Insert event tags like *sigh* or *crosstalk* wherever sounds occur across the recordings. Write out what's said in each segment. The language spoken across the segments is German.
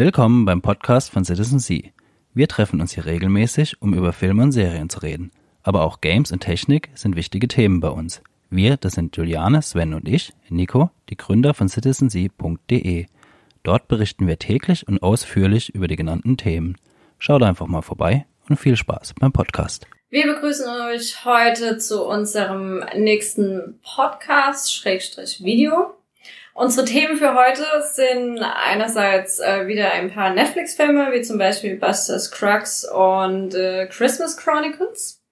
Willkommen beim Podcast von Citizen C. Wir treffen uns hier regelmäßig, um über Filme und Serien zu reden. Aber auch Games und Technik sind wichtige Themen bei uns. Wir, das sind Juliane, Sven und ich, Nico, die Gründer von citizensea.de. Dort berichten wir täglich und ausführlich über die genannten Themen. Schaut einfach mal vorbei und viel Spaß beim Podcast. Wir begrüßen euch heute zu unserem nächsten Podcast, Schrägstrich Video. Unsere Themen für heute sind einerseits äh, wieder ein paar Netflix-Filme, wie zum Beispiel Buster's Crux und äh, Christmas Chronicles.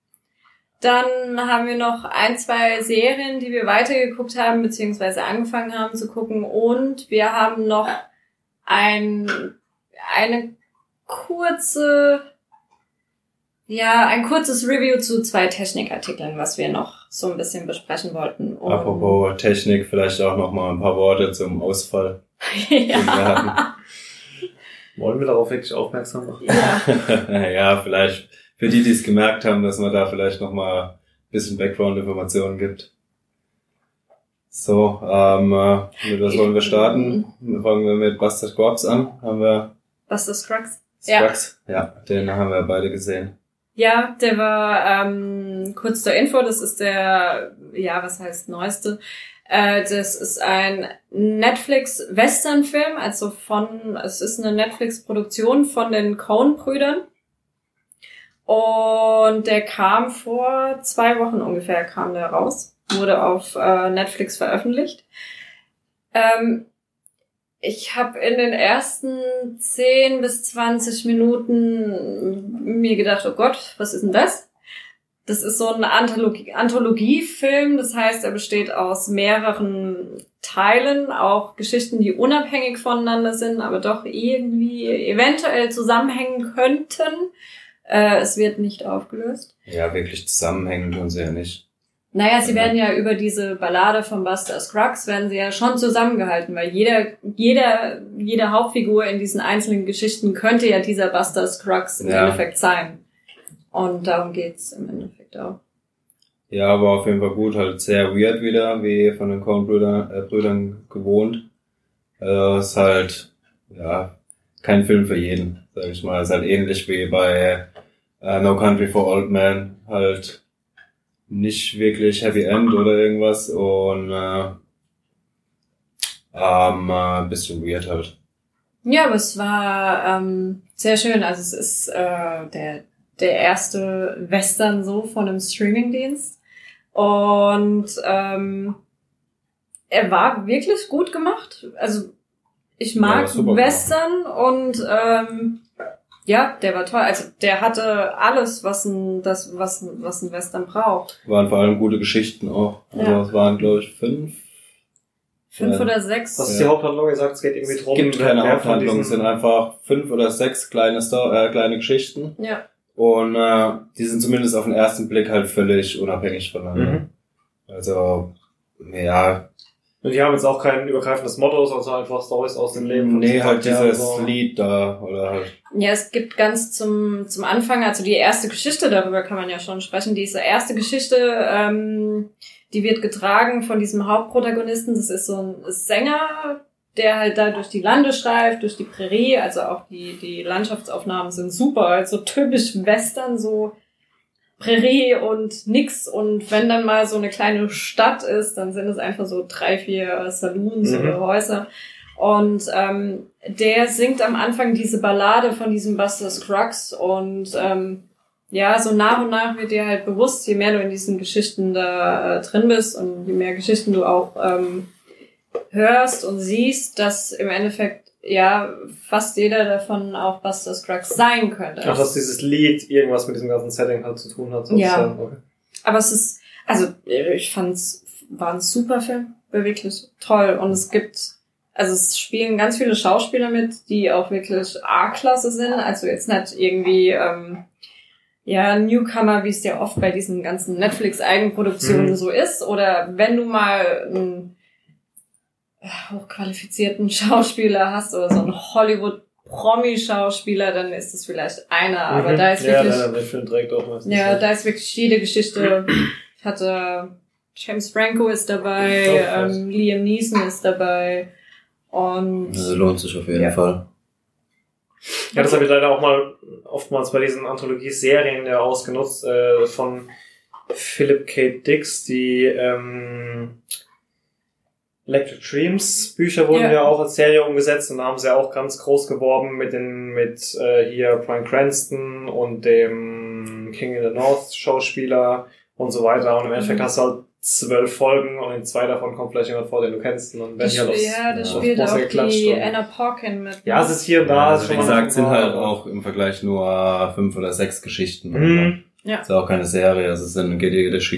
Dann haben wir noch ein, zwei Serien, die wir weitergeguckt haben, beziehungsweise angefangen haben zu gucken. Und wir haben noch ein, eine kurze ja, ein kurzes Review zu zwei Technikartikeln, was wir noch so ein bisschen besprechen wollten. Und Apropos Technik, vielleicht auch noch mal ein paar Worte zum Ausfall. *laughs* ja. Wollen wir darauf wirklich aufmerksam machen? Ja. *laughs* ja, vielleicht für die, die es gemerkt haben, dass man da vielleicht noch mal ein bisschen Background-Informationen gibt. So, ähm, äh, mit was wollen wir starten? Fangen wir mit Buster Scrubs an. Haben wir Buster Scruggs? Scruggs? Ja. ja, den haben wir beide gesehen. Ja, der war ähm, kurz zur Info, das ist der, ja, was heißt neueste. Äh, das ist ein Netflix-Western-Film, also von, es ist eine Netflix-Produktion von den Coen-Brüdern. Und der kam vor zwei Wochen ungefähr, kam der raus, wurde auf äh, Netflix veröffentlicht. Ähm, ich habe in den ersten 10 bis 20 Minuten mir gedacht, oh Gott, was ist denn das? Das ist so ein Anthologie Anthologiefilm, das heißt, er besteht aus mehreren Teilen, auch Geschichten, die unabhängig voneinander sind, aber doch irgendwie eventuell zusammenhängen könnten. Äh, es wird nicht aufgelöst. Ja, wirklich zusammenhängen tun sie ja nicht. Naja, sie werden ja über diese Ballade von Buster Scruggs werden sie ja schon zusammengehalten, weil jeder, jeder, jede Hauptfigur in diesen einzelnen Geschichten könnte ja dieser Buster Scruggs im ja. Endeffekt sein. Und darum geht's im Endeffekt auch. Ja, aber auf jeden Fall gut, halt sehr weird wieder, wie von den Coen-Brüdern äh, Brüdern gewohnt. Also ist halt, ja, kein Film für jeden, sag ich mal. Ist halt ähnlich wie bei äh, No Country for Old Men, halt nicht wirklich Happy End oder irgendwas und äh, ähm, äh, ein bisschen weird halt. Ja, aber es war ähm, sehr schön. Also es ist äh, der, der erste Western so von einem Streamingdienst. Und ähm, er war wirklich gut gemacht. Also ich mag ja, Western und ähm, ja, der war toll. Also der hatte alles, was ein, das, was, was ein Western braucht. Waren vor allem gute Geschichten auch. Also ja. es waren, glaube ich, fünf. Fünf ja. oder sechs. Was ist die Haupthandlung? Ihr sagt, es geht irgendwie drum. Es gibt keine Haupthandlung, es sind einfach fünf oder sechs kleine, Sto äh, kleine Geschichten. Ja. Und äh, die sind zumindest auf den ersten Blick halt völlig unabhängig voneinander. Mhm. Also, ja, und die haben jetzt auch kein übergreifendes Motto, sondern einfach Stories aus dem Leben. Nee, halt dieses so. Lied da, oder halt. Ja, es gibt ganz zum, zum Anfang, also die erste Geschichte, darüber kann man ja schon sprechen. Diese erste Geschichte, ähm, die wird getragen von diesem Hauptprotagonisten. Das ist so ein Sänger, der halt da durch die Lande streift, durch die Prärie. Also auch die, die Landschaftsaufnahmen sind super. Also typisch Western, so Prärie und nix. Und wenn dann mal so eine kleine Stadt ist, dann sind es einfach so drei, vier Saloons mhm. oder Häuser. Und ähm, der singt am Anfang diese Ballade von diesem Buster Scruggs und ähm, ja, so nach und nach wird dir halt bewusst, je mehr du in diesen Geschichten da äh, drin bist und je mehr Geschichten du auch ähm, hörst und siehst, dass im Endeffekt ja fast jeder davon auch Buster Scruggs sein könnte. Ach, dass dieses Lied irgendwas mit diesem ganzen Setting halt zu tun hat. Sozusagen. Ja. Okay. Aber es ist, also ich fand's, war ein super Film, war wirklich toll. Und es gibt, also es spielen ganz viele Schauspieler mit, die auch wirklich A-Klasse sind. Also jetzt nicht irgendwie, ähm, ja, Newcomer, wie es ja oft bei diesen ganzen Netflix-Eigenproduktionen mhm. so ist. Oder wenn du mal ein hochqualifizierten *laughs* Schauspieler hast oder so einen Hollywood Promi-Schauspieler, dann ist es vielleicht einer, aber mhm. da ist wirklich, ja, der Film trägt auch meistens ja, da ist wirklich jede Geschichte. Ich hatte James Franco ist dabei, oh, ähm, Liam Neeson ist dabei und das lohnt sich auf jeden ja. Fall. Ja, das habe ich leider auch mal oftmals bei diesen Anthologie-Serien ja ausgenutzt, äh, von Philip K. Dix, die ähm, Electric Dreams Bücher wurden Ja. ja. auch als Serie umgesetzt und da haben sie auch ganz groß geworben mit den mit äh, hier Brian Cranston und dem King in the North Schauspieler und so weiter und im Endeffekt Mhm. hast du halt zwölf Folgen und in zwei davon kommt vielleicht jemand vor, den du kennst und dann werden Das, halt aufs, ja, da ja, spielt auch geklatscht die und- Anna Porkin mit. Ja, es ist hier und da. Ja, also wie gesagt, sind halt auch im Vergleich nur fünf oder sechs Geschichten. Mhm. Ja. Ist ja auch keine Serie, also es ist eine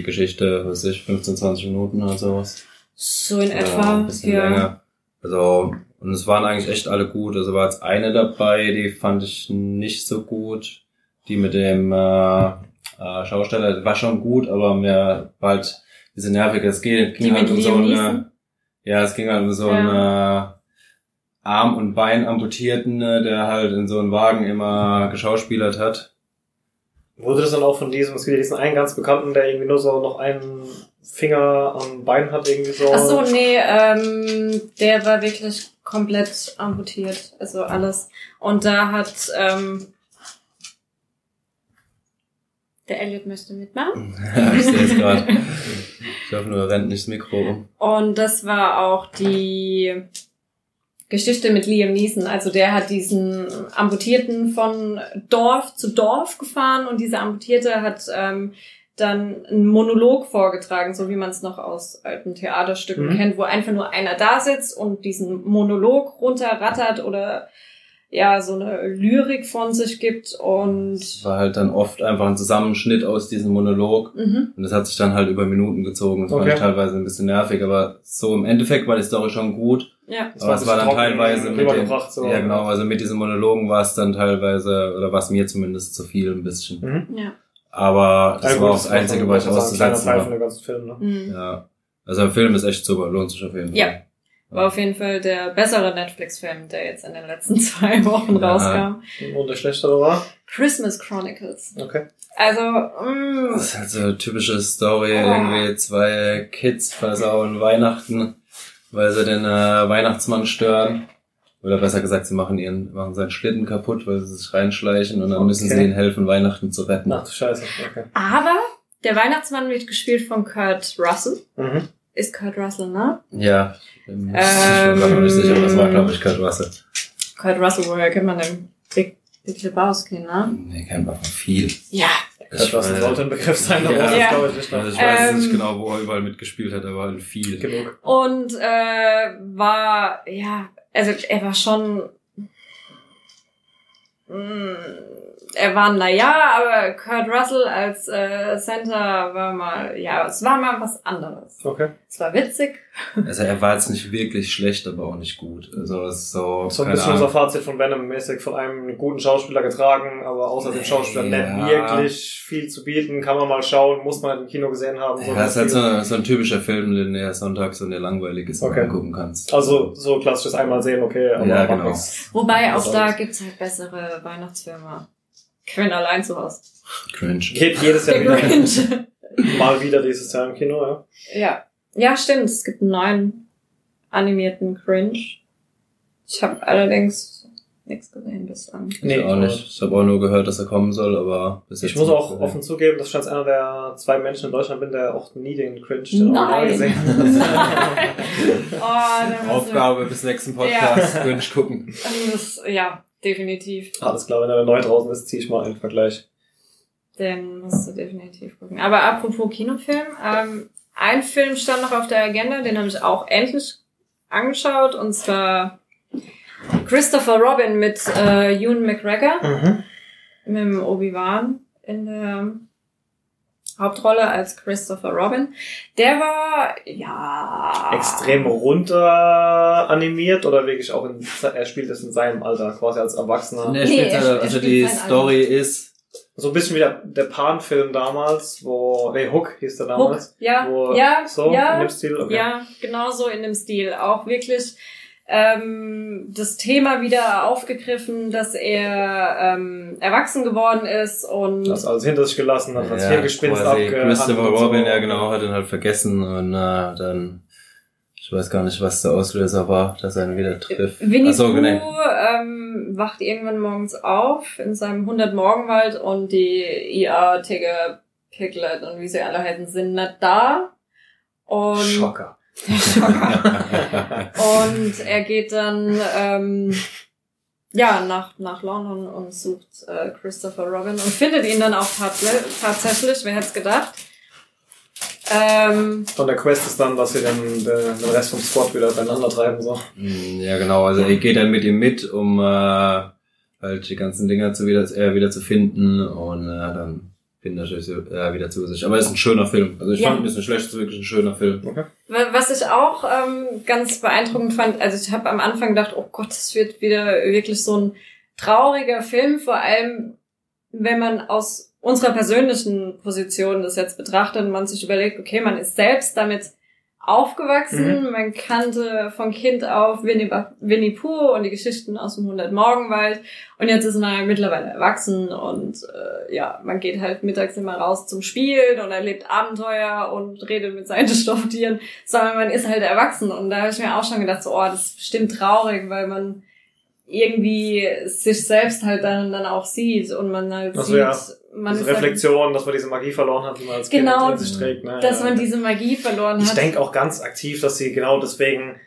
Geschichte, was weiß ich, 15, 20 Minuten oder sowas. So in Ja, etwa. ein bisschen ja. länger. Also, und es waren eigentlich echt alle gut. Also war jetzt eine dabei, die fand ich nicht so gut. Die mit dem äh, äh, Schausteller, war schon gut, aber mir war halt ein bisschen nervig. Es ging, ging Die halt um so eine, Neeson? ja, es ging halt um so einen äh, Arm- und Bein amputierten, äh, der halt in so einem Wagen immer geschauspielert hat. Wurde das dann auch von diesem, es gibt ja diesen einen ganz bekannten, der irgendwie nur so noch einen Finger am Bein hat, irgendwie so. Ach so, nee, ähm, der war wirklich komplett amputiert, also alles. Und da hat ähm, der Elliot möchte mitmachen. *laughs* ich sehe es gerade. Ich hoffe nur, er rennt nicht das Mikro um. Und das war auch die Geschichte mit Liam Neeson. Also der hat diesen Amputierten von Dorf zu Dorf gefahren und dieser Amputierte hat ähm, dann einen Monolog vorgetragen, so wie man es noch aus alten Theaterstücken Mhm. kennt, wo einfach nur einer da sitzt und diesen Monolog runterrattert oder ja, so eine Lyrik von sich gibt und Es war halt dann oft einfach ein Zusammenschnitt aus diesem Monolog. mhm. Und das hat sich dann halt über Minuten gezogen. Das Okay. fand ich teilweise ein bisschen nervig, aber so im Endeffekt war die Story schon gut. ja. Das aber es war dann teilweise mit den, so. ja genau, also mit diesen Monologen war es dann teilweise, oder war es mir zumindest zu viel ein bisschen. Mhm. Ja. Aber das Ja, war gut, auch das Einzige, was ich auszusetzen Teil von war. der ganzen Film, ne? Mhm. Ja. Also der Film ist echt super, lohnt sich auf jeden Fall. Ja. War auf jeden Fall der bessere Netflix-Film, der jetzt in den letzten *laughs* zwei Wochen Ja. rauskam. Und der schlechtere war? Christmas Chronicles. Okay. Also, mm, Das ist halt so eine typische Story, Oh. irgendwie zwei Kids versauen Weihnachten, weil sie den äh, Weihnachtsmann stören. Oder besser gesagt, sie machen ihren, machen seinen Schlitten kaputt, weil sie sich reinschleichen und dann müssen sie Okay. ihnen helfen, Weihnachten zu retten. Ach du Scheiße. Okay. aber der Weihnachtsmann wird gespielt von Kurt Russell. Mhm. Ist Kurt Russell, ne? Ja, ähm, ich bin mir nicht sicher, aber das war, glaube ich, Kurt Russell. Kurt Russell, woher kennt man den? Big, Big Lebowski, ne? Nee, kennt man von viel. Ja. Kurt Russell sollte ein Begriff sein, aber Ja. das Ja. glaube ich nicht. Also ich weiß Ähm, nicht genau, wo er überall mitgespielt hat, aber halt viel. Genug. Und äh, war, ja, also er war schon. Mm, er war naja, aber Kurt Russell als äh, Center war mal, ja, es war mal was anderes. Okay. Es war witzig. Also er war jetzt nicht wirklich schlecht, aber auch nicht gut. Also es ist so, So ein bisschen Ahnung. unser Fazit von Venom mäßig von einem guten Schauspieler getragen, aber außer dem Schauspieler Ja. nicht wirklich viel zu bieten. Kann man mal schauen, muss man im Kino gesehen haben. Ja, das ist halt so, so ein typischer Film, den du sonntags und der langweilig ist Okay. angucken kannst. Also so klassisches einmal sehen, okay, aber Ja, genau. Wobei auch da gibt's halt bessere Weihnachtsfilme. Quinn allein zu Hause. Cringe. Geht jedes Jahr Der *laughs* wieder. Mal wieder dieses Jahr im Kino, ja. ja. Ja, stimmt. Es gibt einen neuen animierten Cringe. Ich habe allerdings nichts gesehen bislang. ich auch nicht. Ich habe auch nur gehört, dass er kommen soll, aber bis Ich jetzt muss nicht auch gesehen. offen zugeben, dass ich als einer der zwei Menschen in Deutschland bin, der auch nie den Cringe den Nein. Original gesehen hat. *laughs* Oh, *laughs* Aufgabe bis nächsten Podcast, Cringe gucken. Das, ja, definitiv. Alles klar, wenn er neu draußen ist, ziehe ich mal einen Vergleich. Den musst du definitiv gucken. Aber apropos Kinofilm, ähm, ein Film stand noch auf der Agenda, den habe ich auch endlich angeschaut, und zwar Christopher Robin mit äh, Ewan McGregor, Mhm. mit dem Obi-Wan in der Hauptrolle als Christopher Robin. Der war, ja... Extrem runter animiert oder wirklich auch in, er spielt es in seinem Alter, quasi als Erwachsener. Nee, Nee, spielt, er- also, er also spielt die Story ist, So ein bisschen wie der, der Pan-Film damals, wo, nee, Hook hieß der Hook, damals. ja, Wo, ja, so, ja, in dem Stil, okay. Ja, genau so in dem Stil. Auch wirklich ähm, das Thema wieder aufgegriffen, dass er ähm, erwachsen geworden ist und Das alles hinter sich gelassen hat, als Hirngespinst quasi abgehandelt Christopher und so. Robin, ja genau, hat ihn halt vergessen und äh, dann, ich weiß gar nicht, was der Auslöser war, dass er ihn wieder trifft. Winnie so, genau. ähm, wacht irgendwann morgens auf in seinem 100 Morgenwald und die IA, Tigger, Piglet und wie sie alle heißen, sind nicht da. Und Schocker. Schocker. *laughs* Und er geht dann ähm, ja nach nach London und sucht äh, Christopher Robin und findet ihn dann auch tats- tatsächlich. Wer hätte es gedacht? Ähm, Und der Quest ist dann, dass sie dann den, den Rest vom Squad wieder beieinander treiben, so. Mm, Ja, genau. Also er geht dann mit ihm mit, um äh, halt die ganzen Dinger zu wieder, äh, wieder zu finden und äh, dann findet er sich äh, wieder zu sich. Aber es ist ein schöner Film. Also ich Ja. fand ihn ist nicht schlecht, es ist wirklich ein schöner Film. wa- was ich auch ähm, ganz beeindruckend fand, also ich habe am Anfang gedacht, oh Gott, das wird wieder wirklich so ein trauriger Film, vor allem wenn man aus unserer persönlichen Position das jetzt betrachtet und man sich überlegt, okay, man ist selbst damit aufgewachsen, man kannte von Kind auf Winnie, Winnie Pooh und die Geschichten aus dem 100 Morgenwald und jetzt ist man halt mittlerweile erwachsen und äh, ja, man geht halt mittags immer raus zum Spielen und erlebt Abenteuer und redet mit seinen *laughs* Stofftieren, sondern man ist halt erwachsen. Und da habe ich mir auch schon gedacht, so, oh, das ist bestimmt traurig, weil man irgendwie sich selbst halt dann, dann auch sieht und man halt Ach so, sieht, ja. Man halt, Reflexion, dass man diese Magie verloren hat, die man als Genau, Kind in sich trägt. Ne? dass Ja. man diese Magie verloren Ich hat. denke auch ganz aktiv, dass sie genau deswegen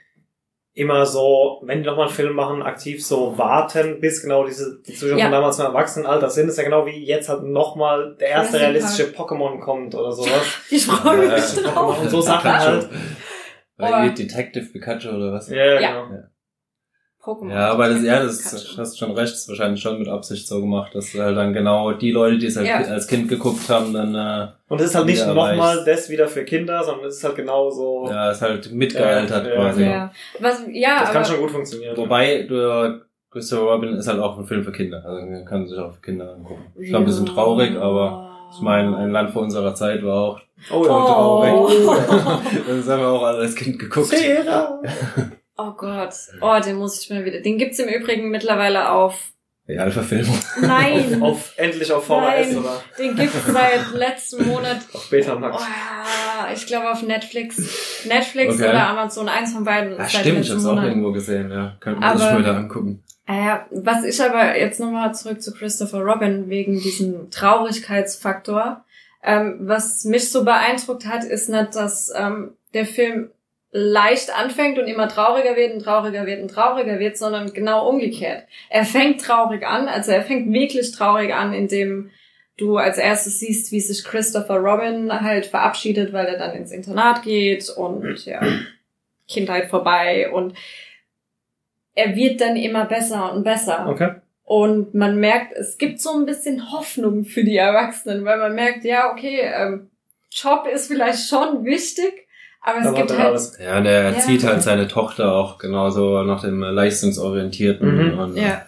immer so, wenn die nochmal einen Film machen, aktiv so warten, bis genau diese, die Zuschauer Ja. von damals im Erwachsenenalter sind. Das ist ja genau wie jetzt halt nochmal der erste realistische Pokémon kommt oder *laughs* sowas. ich freue mich Ja. drauf. Und so Sachen halt. Weil Detective Pikachu oder was? Ja, Ja. genau. Pokémon. Ja, aber das, ja, das Pikachu. ist, hast schon recht, das ist wahrscheinlich schon mit Absicht so gemacht, dass halt dann genau die Leute, die es halt Ja. als Kind geguckt haben, dann äh, Und es ist halt nicht Ja, nochmal das wieder für Kinder, sondern es ist halt genau so. ja, es halt mitgealtert Ja, ja, quasi. Ja. Was, ja, das aber kann schon gut funktionieren. Wobei, du, Christopher Robin ist halt auch ein Film für Kinder, also man kann sich auch für Kinder angucken. Ich glaube, ein bisschen traurig, aber ich meine, ein Land vor unserer Zeit war auch Oh ja, Oh. *laughs* das haben wir auch alle als Kind geguckt. Sarah. *laughs* Oh Gott. Oh, den muss ich mal wieder. Den gibt's im Übrigen mittlerweile auf. Realverfilmung. Nein. *laughs* Auf, endlich auf VHS Nein. oder Den gibt's seit letzten Monat. *laughs* auf Betamax. Oh, ich glaube auf Netflix. Netflix Okay. oder Amazon, eins von beiden. Ja, seit stimmt, ich hab's auch Monat. irgendwo gesehen, ja. Könnte man sich mal wieder angucken. Ah ja, was ich aber jetzt nochmal zurück zu Christopher Robin wegen diesem Traurigkeitsfaktor. Ähm, was mich so beeindruckt hat, ist nicht, dass ähm, der Film leicht anfängt und immer trauriger wird und trauriger wird und trauriger wird, sondern genau umgekehrt. Er fängt traurig an, also er fängt wirklich traurig an, indem du als erstes siehst, wie sich Christopher Robin halt verabschiedet, weil er dann ins Internat geht und ja, Kindheit vorbei und er wird dann immer besser und besser. Okay. Und man merkt, es gibt so ein bisschen Hoffnung für die Erwachsenen, weil man merkt, ja, okay, ähm, Job ist vielleicht schon wichtig, aber es Aber gibt halt, alles. Ja, und er Ja. erzieht halt seine Tochter auch genauso nach dem Leistungsorientierten Mhm. und ja,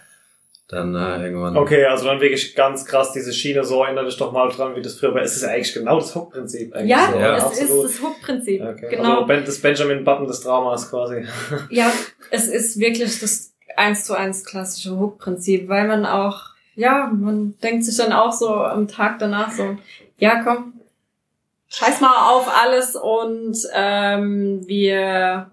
dann äh, irgendwann. Okay, also dann wirklich ganz krass diese Schiene, so erinnere dich doch mal dran, wie das früher war. Es ist ja eigentlich genau das Hauptprinzip. Eigentlich ja, so, Ja, es absolut. ist das Hook-Prinzip. Okay. Genau. Also das Benjamin Button des Dramas quasi. *laughs* Ja, es ist wirklich das eins zu eins klassische Hook-Prinzip, weil man auch, ja, man denkt sich dann auch so am Tag danach so, ja, komm, scheiß mal auf alles und ähm, wir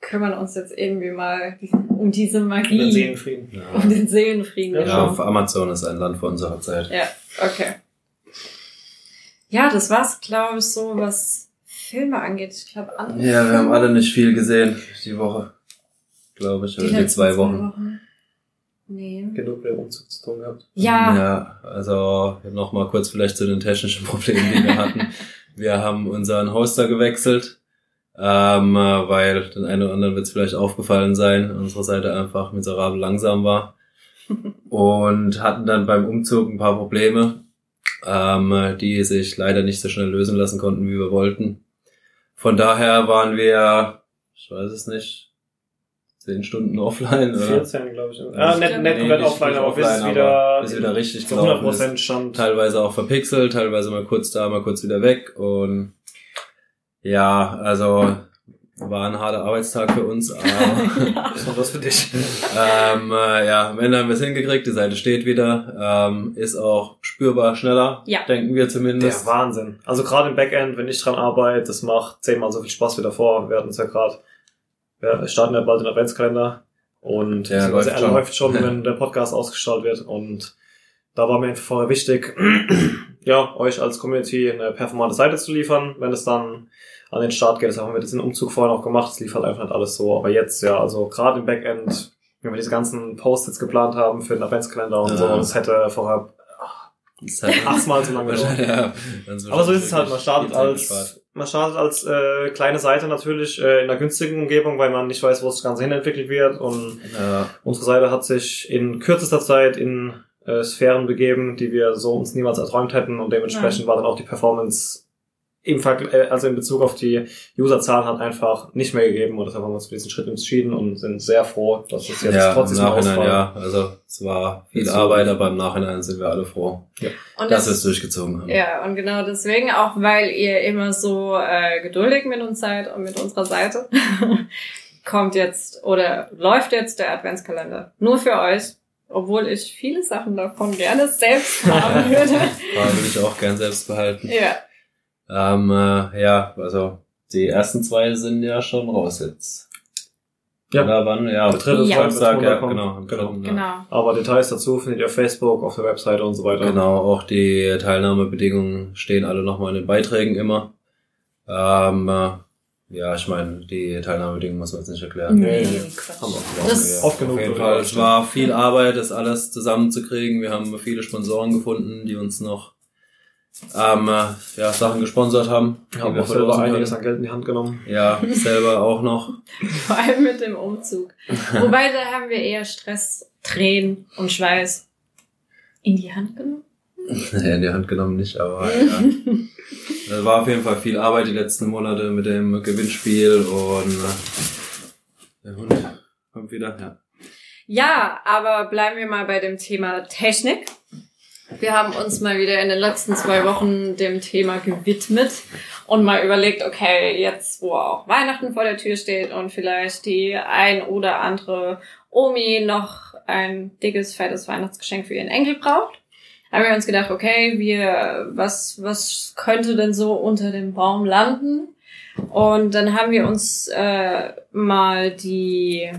kümmern uns jetzt irgendwie mal um diese Den Magie, Seelenfrieden. Ja. *laughs* um den Seelenfrieden. Ja, genau. auf Amazon ist ein Land vor unserer Zeit. Ja, okay. Ja, das war's, glaube ich, so, was Filme angeht. Ich glaube, andere Ja, wir haben alle nicht viel gesehen die Woche. Glaube ich, oder die, letzten zwei Wochen. Nee. Genug mit dem Umzug zu tun gehabt. Ja, Ja, also nochmal kurz vielleicht zu den technischen *laughs* Problemen, die wir hatten. Wir haben unseren Hoster gewechselt, ähm, äh, weil den einen oder anderen wird es vielleicht aufgefallen sein, unsere Seite einfach miserabel langsam war. *laughs* Und hatten dann beim Umzug ein paar Probleme, ähm, die sich leider nicht so schnell lösen lassen konnten, wie wir wollten. Von daher waren wir, ich weiß es nicht, zehn Stunden offline. Oder? 14, glaube ich. Ah, nicht, glaub- nicht Nee, komplett nicht offline, aber bis offline, es wieder, bis wieder richtig zu gelaufen ist. 100% stand. teilweise auch verpixelt, teilweise mal kurz da, mal kurz wieder weg und ja, also war ein harter Arbeitstag für uns, aber Das *laughs* ist was für dich. ähm, äh, ja, am Ende haben wir es hingekriegt, die Seite steht wieder, ähm, ist auch spürbar schneller, Ja. denken wir Der zumindest. Wahnsinn. Also gerade im Backend, wenn ich dran arbeite, das macht zehnmal so viel Spaß wie davor. Wir hatten es ja gerade, wir starten ja bald den Adventskalender und beziehungsweise läuft er schon. läuft schon, *laughs* wenn der Podcast ausgestrahlt wird und da war mir einfach vorher wichtig, *clears throat* ja, euch als Community eine performante Seite zu liefern. Wenn es dann an den Start geht, das haben wir diesen Umzug vorher noch gemacht, es lief halt einfach nicht alles so. Aber jetzt, ja, also gerade im Backend, wenn wir diese ganzen Post-its geplant haben für den Adventskalender und Ja. so, das hätte vorher halt *laughs* achtmal so lange gedauert. ja, Aber so ist es halt, man startet als, man startet als äh, kleine Seite natürlich äh, in einer günstigen Umgebung, weil man nicht weiß, wo das Ganze hinentwickelt wird. Und Ja, unsere Seite hat sich in kürzester Zeit in äh, Sphären begeben, die wir so uns niemals erträumt hätten. Und dementsprechend war dann auch die Performance im Vergleich, äh, also in Bezug auf die Userzahlen hat einfach nicht mehr gegeben. Und deshalb haben wir uns für diesen Schritt entschieden und sind sehr froh, dass es jetzt ja trotz diesem Nachhinein, Ausfall ja. Also es war viel. Arbeit, aber im Nachhinein sind wir alle froh, Und dass wir das, es durchgezogen haben. ja, und genau deswegen, auch weil ihr immer so äh, geduldig mit uns seid und mit unserer Seite, *laughs* kommt jetzt oder läuft jetzt der Adventskalender. Nur für euch. Obwohl ich viele Sachen davon gerne selbst haben *laughs* würde. Da würde ich auch gern selbst behalten. ja. Ähm, äh, ja, also die ersten zwei sind ja schon raus jetzt. Ja. Oder wann? Ja, Der dritte Ja. Samstag, ja, kommt. genau. am Genau. ja. Genau. Aber Details dazu findet ihr auf Facebook, auf der Webseite und so weiter. Genau, auch die Teilnahmebedingungen stehen alle nochmal in den Beiträgen immer. Ähm, äh, ja, ich meine, die Teilnahmebedingungen muss man jetzt nicht erklären. Nee, Nee. Haben wir Das- gesagt. Oft genug Auf jeden Fall, es war viel Arbeit, das alles zusammenzukriegen. Wir haben viele Sponsoren gefunden, die uns noch ähm, äh, ja, Sachen gesponsert haben. Haben wir auch selber einiges an Geld in die Hand genommen. Ja, selber auch noch. *laughs* Vor allem mit dem Umzug. Wobei, da haben wir eher Stress, Tränen und Schweiß in die Hand genommen. *laughs* Nee, in die Hand genommen nicht, aber ja. Das war auf jeden Fall viel Arbeit die letzten Monate mit dem Gewinnspiel und äh, der Hund kommt wieder, ja. Ja, aber bleiben wir mal bei dem Thema Technik. Wir haben uns mal wieder in den letzten zwei Wochen dem Thema gewidmet und mal überlegt, okay, jetzt wo auch Weihnachten vor der Tür steht und vielleicht die ein oder andere Omi noch ein dickes, fettes Weihnachtsgeschenk für ihren Enkel braucht, haben wir uns gedacht, okay, wir, was, was könnte denn so unter dem Baum landen? Und dann haben wir uns äh, mal die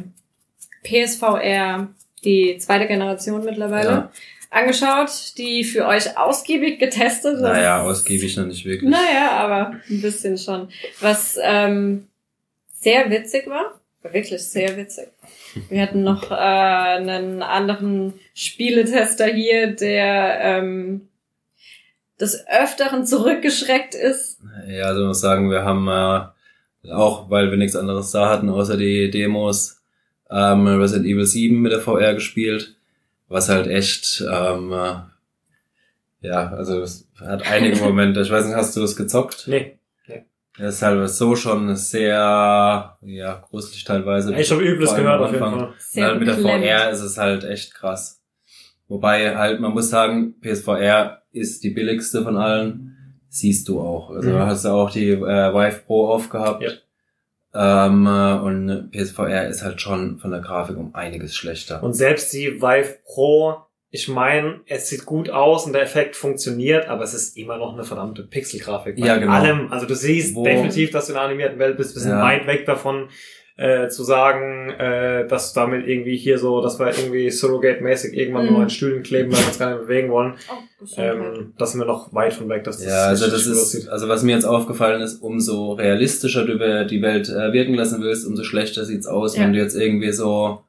PSVR, die zweite Generation mittlerweile, Ja. Angeschaut, die für euch ausgiebig getestet. Naja, ausgiebig noch nicht wirklich. Naja, aber ein bisschen schon. Was ähm, sehr witzig war, war wirklich sehr witzig. Wir hatten noch äh, einen anderen Spieletester hier, der ähm, des Öfteren zurückgeschreckt ist. Ja, also ich muss sagen, wir haben äh, auch, weil wir nichts anderes da hatten, außer die Demos, ähm, Resident Evil 7 mit der VR gespielt, was halt echt, ähm, äh, ja, also es hat einige Momente. Ich weiß nicht, hast du das gezockt? Nee. Das ist halt so schon sehr, ja, gruselig teilweise. Ich habe Übles gehört am auf jeden. Fall. Und Sehr halt mit der. VR ist es halt echt krass. Wobei halt, man muss sagen, PSVR ist die billigste von allen. Siehst du auch. Also Mhm. du hast ja auch die äh, Vive Pro aufgehabt. Ja. Ähm, äh, und PSVR ist halt schon von der Grafik um einiges schlechter. Und selbst die Vive Pro, ich meine, es sieht gut aus und der Effekt funktioniert, aber es ist immer noch eine verdammte Pixelgrafik. Ja, genau. allem. Also du siehst Wo- definitiv, dass du in einer animierten Welt bist. Wir sind Ja. weit weg davon, äh, zu sagen, äh, dass damit irgendwie hier so, dass wir irgendwie Surrogate-mäßig irgendwann Mhm. nur an Stühlen kleben, weil wir uns gar nicht bewegen wollen. Oh. Ähm, da sind wir noch weit von weg, dass das Ja, also das ist, aussieht. also was mir jetzt aufgefallen ist, umso realistischer du die Welt äh, wirken lassen willst, umso schlechter sieht's aus, Ja. wenn du jetzt irgendwie so,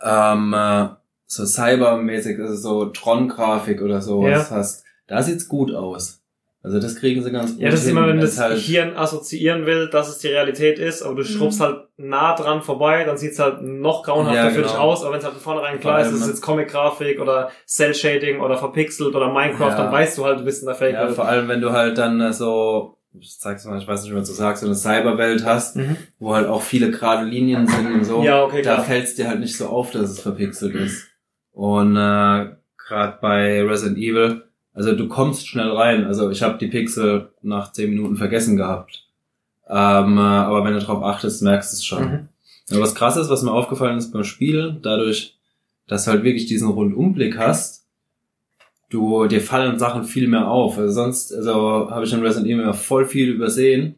ähm, äh, so cybermäßig, also so Tron-Grafik oder sowas Ja. hast. Da sieht's gut aus. Also das kriegen sie ganz gut Ja, das ist hin. immer, wenn Das das halt, Hirn assoziieren will, dass es die Realität ist, aber du schrubbst Mhm. halt nah dran vorbei, dann sieht's halt noch grauenhafter Ja, für dich genau. aus, aber wenn es halt von vornherein klar ist, es ist ne? jetzt Comic-Grafik oder Cell-Shading oder verpixelt oder Minecraft, Ja. dann weißt du halt, du bist in der Fake-Welt. ja, vor allem wenn du halt dann äh, so, ich sag's mal, ich weiß nicht, wie man so sagt, so eine Cyberwelt hast, Mhm. wo halt auch viele gerade Linien sind und so. Ja, okay, da fällt's dir halt nicht so auf, dass es verpixelt ist. Und äh, gerade bei Resident Evil, also du kommst schnell rein. Also ich habe die Pixel nach 10 Minuten vergessen gehabt. Ähm, äh, aber wenn du drauf achtest, merkst du es schon. Mhm. Ja, was krass ist, was mir aufgefallen ist beim Spielen, dadurch, dass du halt wirklich diesen Rundumblick hast, du, dir fallen Sachen viel mehr auf. Also sonst, also habe ich in Resident Evil immer voll viel übersehen.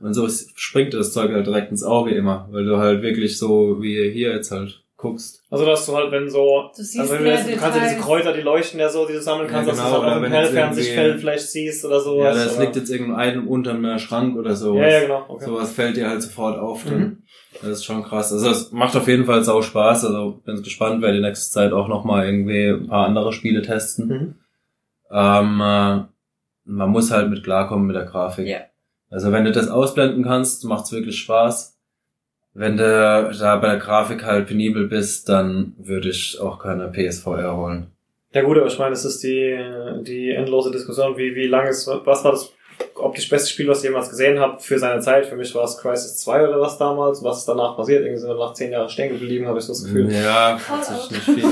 Und so springt das Zeug halt direkt ins Auge immer, weil du halt wirklich so wie hier jetzt halt guckst. Also dass du halt, wenn so, Du siehst also wenn du, jetzt, du kannst ja diese. Kräuter, die leuchten ja so, die du sammeln Ja, kannst, genau, dass du das auf dem irgendwie- vielleicht siehst oder Ja, sowas. das oder- liegt jetzt irgendein unterm äh, Schrank oder sowas. ja, ja, genau. Okay. Sowas fällt dir halt sofort auf. Dann. Mhm. Das ist schon krass. Also es macht auf jeden Fall sau Spaß. Also bin gespannt, wer die nächste Zeit auch nochmal irgendwie ein paar andere Spiele testen. Mhm. Ähm, äh, man muss halt mit klarkommen mit der Grafik. Ja. Also wenn du das ausblenden kannst, macht's wirklich Spaß. Wenn du da bei der Grafik halt penibel bist, dann würde ich auch keine PSVR holen. Ja gut, aber ich meine, es ist die, die endlose Diskussion, wie, wie lange ist, was war das optisch beste Spiel, was ihr jemals gesehen habt für seine Zeit? Für mich war es Crisis 2 oder was damals. Was ist danach passiert? Irgendwie sind wir nach zehn Jahren stehen geblieben, habe ich so das Gefühl. Ja, hat sich nicht viel.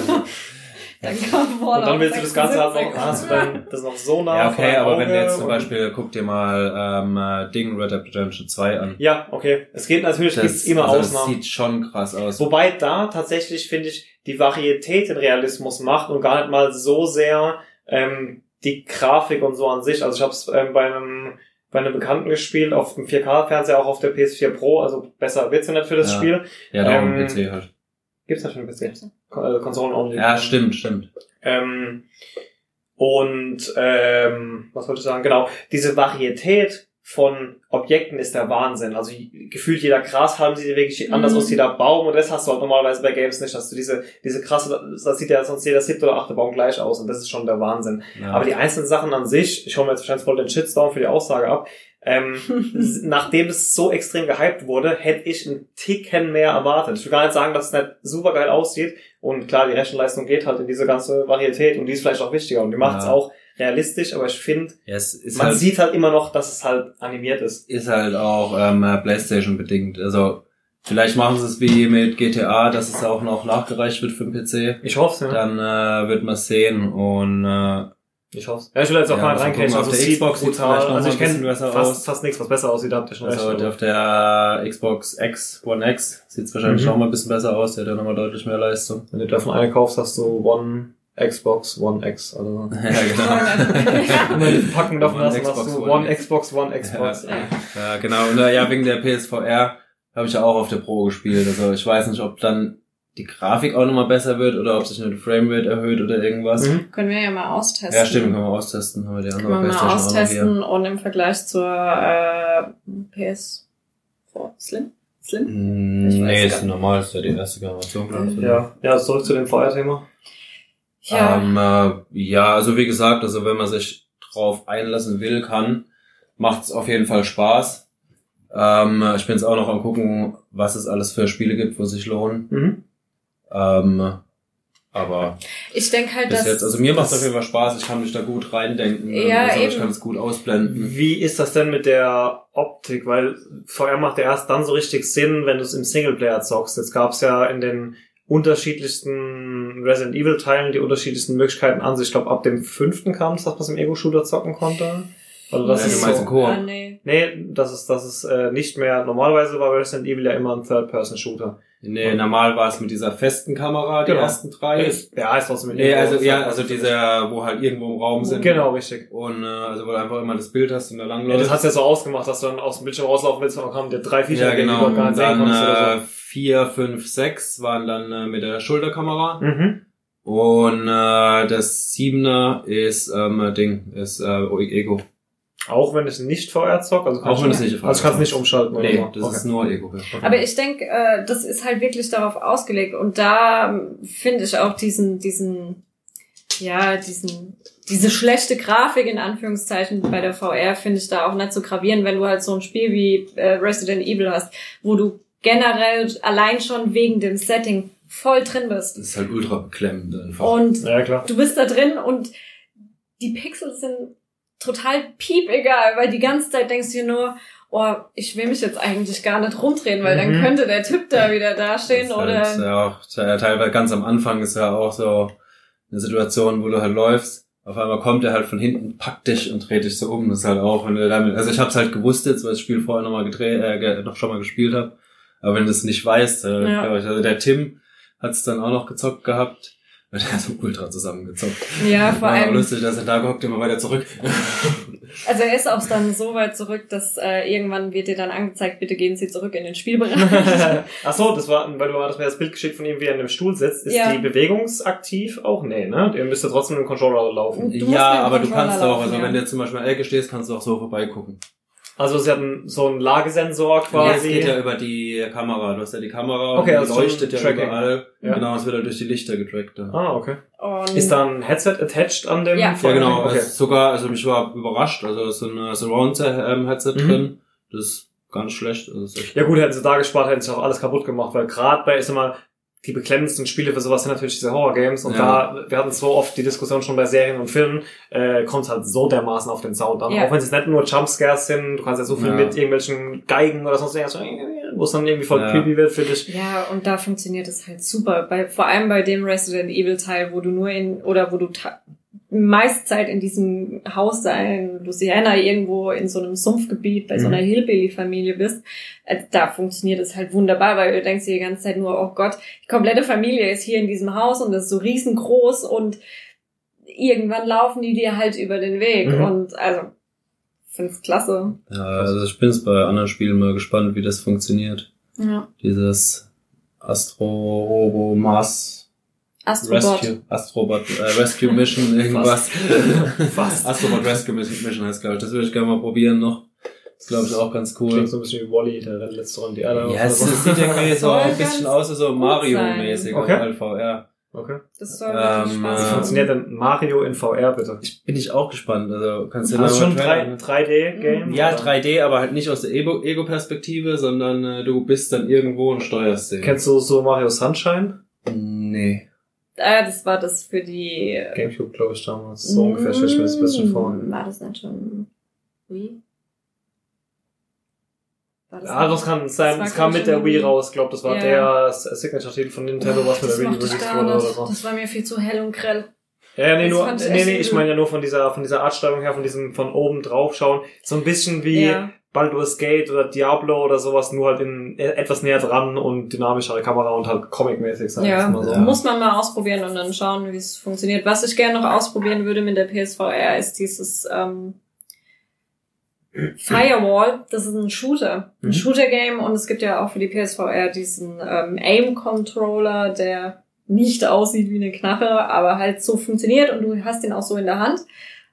Dann kam Und Fallout dann willst du das Ganze halt 76. noch, hast du dann das noch so nah Ja, okay, aber wenn du jetzt zum Beispiel, guck dir mal ähm, äh, Ding Red Dead Redemption 2 an. Ja, okay. Es geht natürlich, gibt's immer also Ausnahmen. Das sieht schon krass aus. Wobei da tatsächlich, finde ich, die Varietät den Realismus macht und gar nicht mal so sehr ähm, die Grafik und so an sich. Also ich habe es ähm, bei einem bei einem Bekannten gespielt, auf dem 4K-Fernseher, auch auf der PS4 Pro, also besser wird's ja nicht für das Ja. Spiel. ja, da ähm, PC halt. Gibt's nicht für den PC. Kon- Also Konsolen-only. Ja, stimmt, stimmt. Ähm, und ähm, was wollte ich sagen? Genau, diese Varietät von Objekten ist der Wahnsinn. Also gefühlt jeder Grashalm sieht wirklich anders Mhm. aus, jeder Baum und das hast du halt normalerweise bei Games nicht, dass du diese diese krasse, das sieht ja sonst jeder siebte oder achte Baum gleich aus und das ist schon der Wahnsinn. Ja. Aber die einzelnen Sachen an sich, ich hole mir jetzt wahrscheinlich voll den Shitstorm für die Aussage ab, ähm, *laughs* nachdem es so extrem gehypt wurde, hätte ich einen Ticken mehr erwartet. Ich will gar nicht sagen, dass es nicht super geil aussieht. Und klar, die Rechenleistung geht halt in diese ganze Varietät und die ist vielleicht auch wichtiger und die macht es Ja. auch realistisch, aber ich finde, ja, man halt, sieht halt immer noch, dass es halt animiert ist. ist halt auch ähm, äh, Playstation bedingt. Also vielleicht machen sie es wie mit GTA, dass es auch noch nachgereicht wird für den PC. Ich hoffe es, ja. Dann äh, wird man sehen und äh, Ich hoffe Ja, ich will jetzt auch Ja, mal reinkriegen. Also Xbox noch Also ich kenne besser fast, aus. fast nichts, was besser aussieht, da habt ihr schon recht. also auf der Xbox X, One X, sieht's wahrscheinlich Mhm. noch mal ein bisschen besser aus, der hat ja nochmal deutlich mehr Leistung. Wenn du davon eine kaufst, hast du One Xbox, One X. Also *laughs* ja, genau. *laughs* Immer die Packung davon hast, hast Xbox, du One. Xbox, One Xbox. Ja. Ja, genau. Und äh, ja, wegen der PSVR habe ich ja auch auf der Pro gespielt. Also ich weiß nicht, ob dann die Grafik auch nochmal besser wird oder ob sich nur die Framerate erhöht oder irgendwas. Mhm. Können wir ja mal austesten. Ja, stimmt, können wir austesten. Haben wir die Können andere wir mal austesten und im Vergleich zur äh, PS4 Slim? Slim? Ich weiß Nee, ist normal, ist ja die erste Generation, glaube ich. Ja, ja, zurück zu dem VR-Thema. Ja. Ähm, äh, ja, also wie gesagt, also wenn man sich drauf einlassen will, kann, macht's auf jeden Fall Spaß. Ähm, ich bin jetzt auch noch am gucken, was es alles für Spiele gibt, wo sich lohnen. Mhm. Ähm, aber ich denke halt, dass jetzt, also mir macht's das- auf jeden Fall Spaß, ich kann mich da gut reindenken. Ja, also, ich kann es gut ausblenden. Wie ist das denn mit der Optik? Weil VR macht ja erst dann so richtig Sinn, wenn du es im Singleplayer zockst. Jetzt gab es ja in den unterschiedlichsten Resident Evil Teilen die unterschiedlichsten Möglichkeiten an sich. Ich glaube, ab dem fünften kam es, dass man es im Ego-Shooter zocken konnte. Also das Ja, ist du so. Koop. Ah, nee. Nee, das ist, das ist äh, nicht mehr. Normalerweise war Resident Evil ja immer ein Third-Person-Shooter. Nee, normal war es mit dieser festen Kamera, die Genau. ersten drei. Ist- Ja, ist trotzdem mit Nee, also ja, also dieser, wo halt irgendwo im Raum sind. Genau, richtig. Und äh, also wo du einfach immer das Bild hast und da Ja, langläufst. das hat's ja so ausgemacht, dass du dann aus dem Bildschirm rauslaufen willst und dann kamen dir drei Viecher, ja, entgegen, die genau. du gar nicht Und sehen dann konntest oder äh, vier, fünf, sechs waren dann äh, mit der Schulterkamera. so. Mhm. Und äh, das Siebener ist ähm, Ding, ist äh, Ego. Auch wenn es nicht VR zockt? Also Auch wenn es nicht Also kannst du nicht umschalten oder Nee, so? das Okay. ist nur Ego. Aber ich denke, äh, das ist halt wirklich darauf ausgelegt. Und da ähm, finde ich auch diesen, diesen, ja, diesen, diese schlechte Grafik in Anführungszeichen bei der VR finde ich da auch nicht so gravierend, wenn du halt so ein Spiel wie äh, Resident Evil hast, wo du generell allein schon wegen dem Setting voll drin bist. Das ist halt ultra beklemmend einfach. Und Ja, klar. du bist da drin und die Pixel sind total piepegal, weil die ganze Zeit denkst du dir nur, oh, ich will mich jetzt eigentlich gar nicht rumdrehen, weil dann Mhm. könnte der Typ da wieder Das dastehen ist oder halt, ja auch te- teilweise ganz am Anfang ist ja auch so eine Situation, wo du halt läufst. Auf einmal kommt er halt von hinten, packt dich und dreht dich so um. Das ist halt auch, wenn du damit, also ich hab's halt gewusst jetzt, weil ich das Spiel vorher nochmal gedreht, äh, noch schon mal gespielt habe. Aber wenn du es nicht weißt, äh, Ja. also der Tim hat's dann auch noch gezockt gehabt. Weil der ist so ultra zusammengezockt. Ja, vor War auch allem, lustig, dass er da gehockt immer weiter zurück. also er ist auch dann so weit zurück, dass äh, irgendwann wird dir dann angezeigt, bitte gehen Sie zurück in den Spielbereich. *laughs* Ach so, das war, weil du hattest mir das Bild geschickt von ihm, wie er in dem Stuhl sitzt. Ist Ja. die bewegungsaktiv auch? Nee, ne? Ihr müsst ja trotzdem mit dem Controller laufen. Ja, aber du kannst auch, laufen, also ja. wenn du jetzt zum Beispiel der Ecke stehst, kannst du auch so vorbeigucken. Also sie hatten so einen Lagesensor Das quasi. geht ja über die Kamera. Du hast ja die Kamera, Okay, die also leuchtet ja Tracking. überall. Ja. Genau, es wird halt durch die Lichter getrackt. Ja. ah, okay. Und Ist da ein Headset attached an dem? Ja. Ja, genau. Okay. Es ist sogar, also ich war überrascht. Also es ist ein Surround-Headset Mhm. drin. Das ist ganz schlecht. Also Ja gut, hätten sie da gespart, hätten sie auch alles kaputt gemacht, weil gerade bei, ich sag mal, die beklemmendsten Spiele für sowas sind natürlich diese Horror-Games und Ja. da, wir hatten so oft die Diskussion schon bei Serien und Filmen, äh, kommt halt so dermaßen auf den Sound an. Ja. Auch wenn es nicht nur Jumpscares sind, du kannst ja so viel Ja. mit irgendwelchen Geigen oder sonst irgendwas, wo es dann irgendwie voll Ja. creepy wird für dich. Ja, und da funktioniert es halt super. Bei, vor allem bei dem Resident Evil Teil, wo du nur in, oder wo du ta- meist Zeit in diesem Haus da in Louisiana irgendwo in so einem Sumpfgebiet bei so einer Mhm. Hillbilly-Familie bist, äh, da funktioniert es halt wunderbar, weil du denkst dir die ganze Zeit nur, oh Gott, die komplette Familie ist hier in diesem Haus und das ist so riesengroß und irgendwann laufen die dir halt über den Weg Mhm. und also, find's klasse. Ja, also ich bin bei anderen Spielen mal gespannt, wie das funktioniert. Ja. Dieses Astro Robo Mars Astrobot. Rescue, Astrobot äh, Rescue Mission, *laughs* irgendwas. *laughs* Fast. Astrobot Rescue Mission heißt, glaube ich. Das würde ich gerne mal probieren noch. Das glaube ich auch ganz cool. Klingt so ein bisschen wie Wally, der rennt letzte Runde die Erde. Ja, es, auf. es sieht irgendwie *laughs* so ein bisschen aus wie so Mario-mäßig. Okay. halt VR. Okay. Das soll Ähm, wirklich Spaß äh, Wie funktioniert denn Mario in VR, bitte? Ich, bin ich auch gespannt. Also kannst du Das da ist mal schon Trailer- 3, 3D-Game? Ja, oder? 3D, aber halt nicht aus der Ego- Ego-Perspektive, sondern äh, du bist dann irgendwo und steuerst den. Kennst du so Mario Sunshine? Nee. Ah, das war das für die. Gamecube, glaube ich, damals. So ungefähr ich mir das ein bisschen vor. Mm, War das nicht schon Wii? War Ja, das kann sein. war, Es kam mit der Wii raus. Ich glaube, das war Ja. der Signature-Titel von Nintendo, was mit das der Wii released wurde oder so. Das war mir viel zu hell und grell. Ja, ja, nee, das nur, nee, nee, ich meine ja nur von dieser, von dieser Artsteuerung her, von diesem, von oben drauf schauen. So ein bisschen wie Ja. Baldur's Gate oder Diablo oder sowas, nur halt in, äh, etwas näher dran und dynamischere Kamera und halt comic-mäßig, sag ich Ja, jetzt mal so. Ja. muss man mal ausprobieren und dann schauen, wie es funktioniert. Was ich gerne noch ausprobieren würde mit der PSVR ist dieses ähm, *clears throat* Firewall. Das ist ein Shooter, ein Mhm. Shooter-Game und es gibt ja auch für die PSVR diesen ähm, Aim-Controller, der nicht aussieht wie eine Knarre, aber halt so funktioniert und du hast den auch so in der Hand.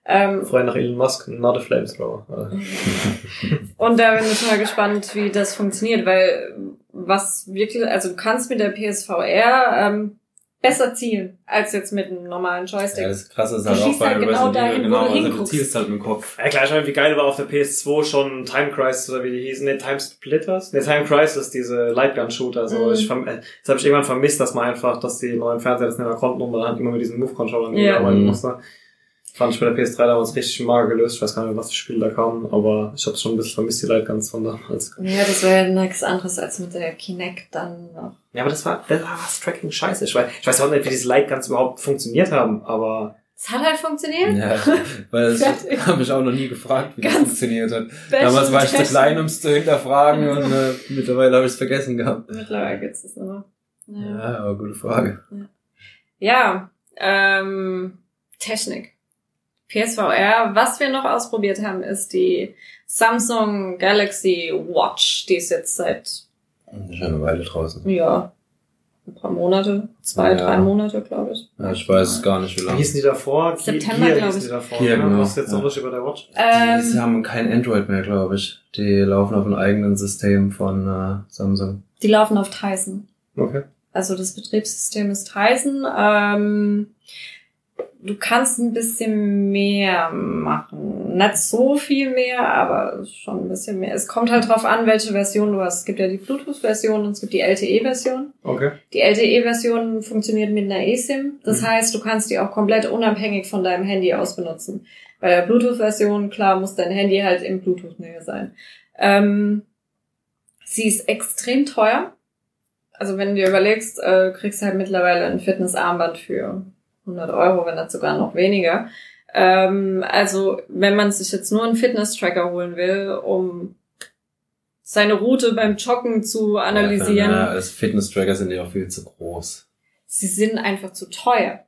Ähm, Frei nach Elon Musk, not a flamethrower. *laughs* Und da bin ich mal gespannt, wie das funktioniert, weil was wirklich, also du kannst mit der PSVR ähm, besser zielen als jetzt mit einem normalen Joystick. Ja, das krasse ist Du halt auch bei halt genau dahin, Evil, wo genau, du also du hinguckst. zielst halt mit dem Kopf. Ja klar, ich meine, wie geil war auf der PS2 schon Time Crisis oder wie die hießen, ne, Time Splitters? Ne, Time Crisis, diese Lightgun-Shooter. So. Mhm. Ich verm- äh, das habe ich irgendwann vermisst, dass man einfach, dass die neuen Fernseher das nicht mehr konnten und man halt immer mit diesen Move-Controllern Ja. arbeiten Mhm. Fand ich bei der PS3 damals richtig mager gelöst. Ich weiß gar nicht, was für Spiele da kamen, aber ich habe schon ein bisschen vermisst, die Lightguns von damals. Ja, das wäre ja nichts anderes als mit der Kinect dann noch. Ja, aber das war, das war das Tracking scheiße. Ich weiß, ich weiß auch nicht, wie diese Lightguns überhaupt funktioniert haben, aber Es hat halt funktioniert. Ja, weil das *laughs* habe ich auch noch nie gefragt, wie das Ganz funktioniert hat. Damals war ich zu klein, um es zu hinterfragen und äh, mittlerweile habe ich es vergessen gehabt. Mittlerweile gibt's das immer. Ja. Ja, aber gute Frage. Ja, ähm, Technik. PSVR. Was wir noch ausprobiert haben, ist die Samsung Galaxy Watch. Die ist jetzt seit, Schon eine Weile draußen. ja, ein paar Monate, zwei, Ja. drei Monate, glaube ich. Ja, ich weiß es gar nicht, wie wie lange. hießen die davor? September, Gear glaub hießen ich. die davor. Gear, ne? genau, Was ist jetzt ja. Unterschied bei der Watch? Die Ähm, haben kein Android mehr, glaube ich. Die laufen auf einem eigenen System von äh, Samsung. die laufen auf Tyson. Okay. Also das Betriebssystem ist Tyson. Ähm, du kannst ein bisschen mehr machen. Nicht so viel mehr, aber schon ein bisschen mehr. Es kommt halt drauf an, welche Version du hast. Es gibt ja die Bluetooth-Version und es gibt die LTE-Version. Okay. Die LTE-Version funktioniert mit einer eSIM. Das Mhm. heißt, du kannst die auch komplett unabhängig von deinem Handy aus benutzen. Bei der Bluetooth-Version, klar, muss dein Handy halt in Bluetooth-Nähe sein. Ähm, sie ist extrem teuer. Also wenn du dir überlegst, äh, kriegst du halt mittlerweile ein Fitnessarmband für 100 Euro, wenn nicht sogar noch weniger. Ähm, also wenn man sich jetzt nur einen Fitness-Tracker holen will, um seine Route beim Joggen zu analysieren, Ja, als Fitness-Tracker sind die auch viel zu groß. sie sind einfach zu teuer.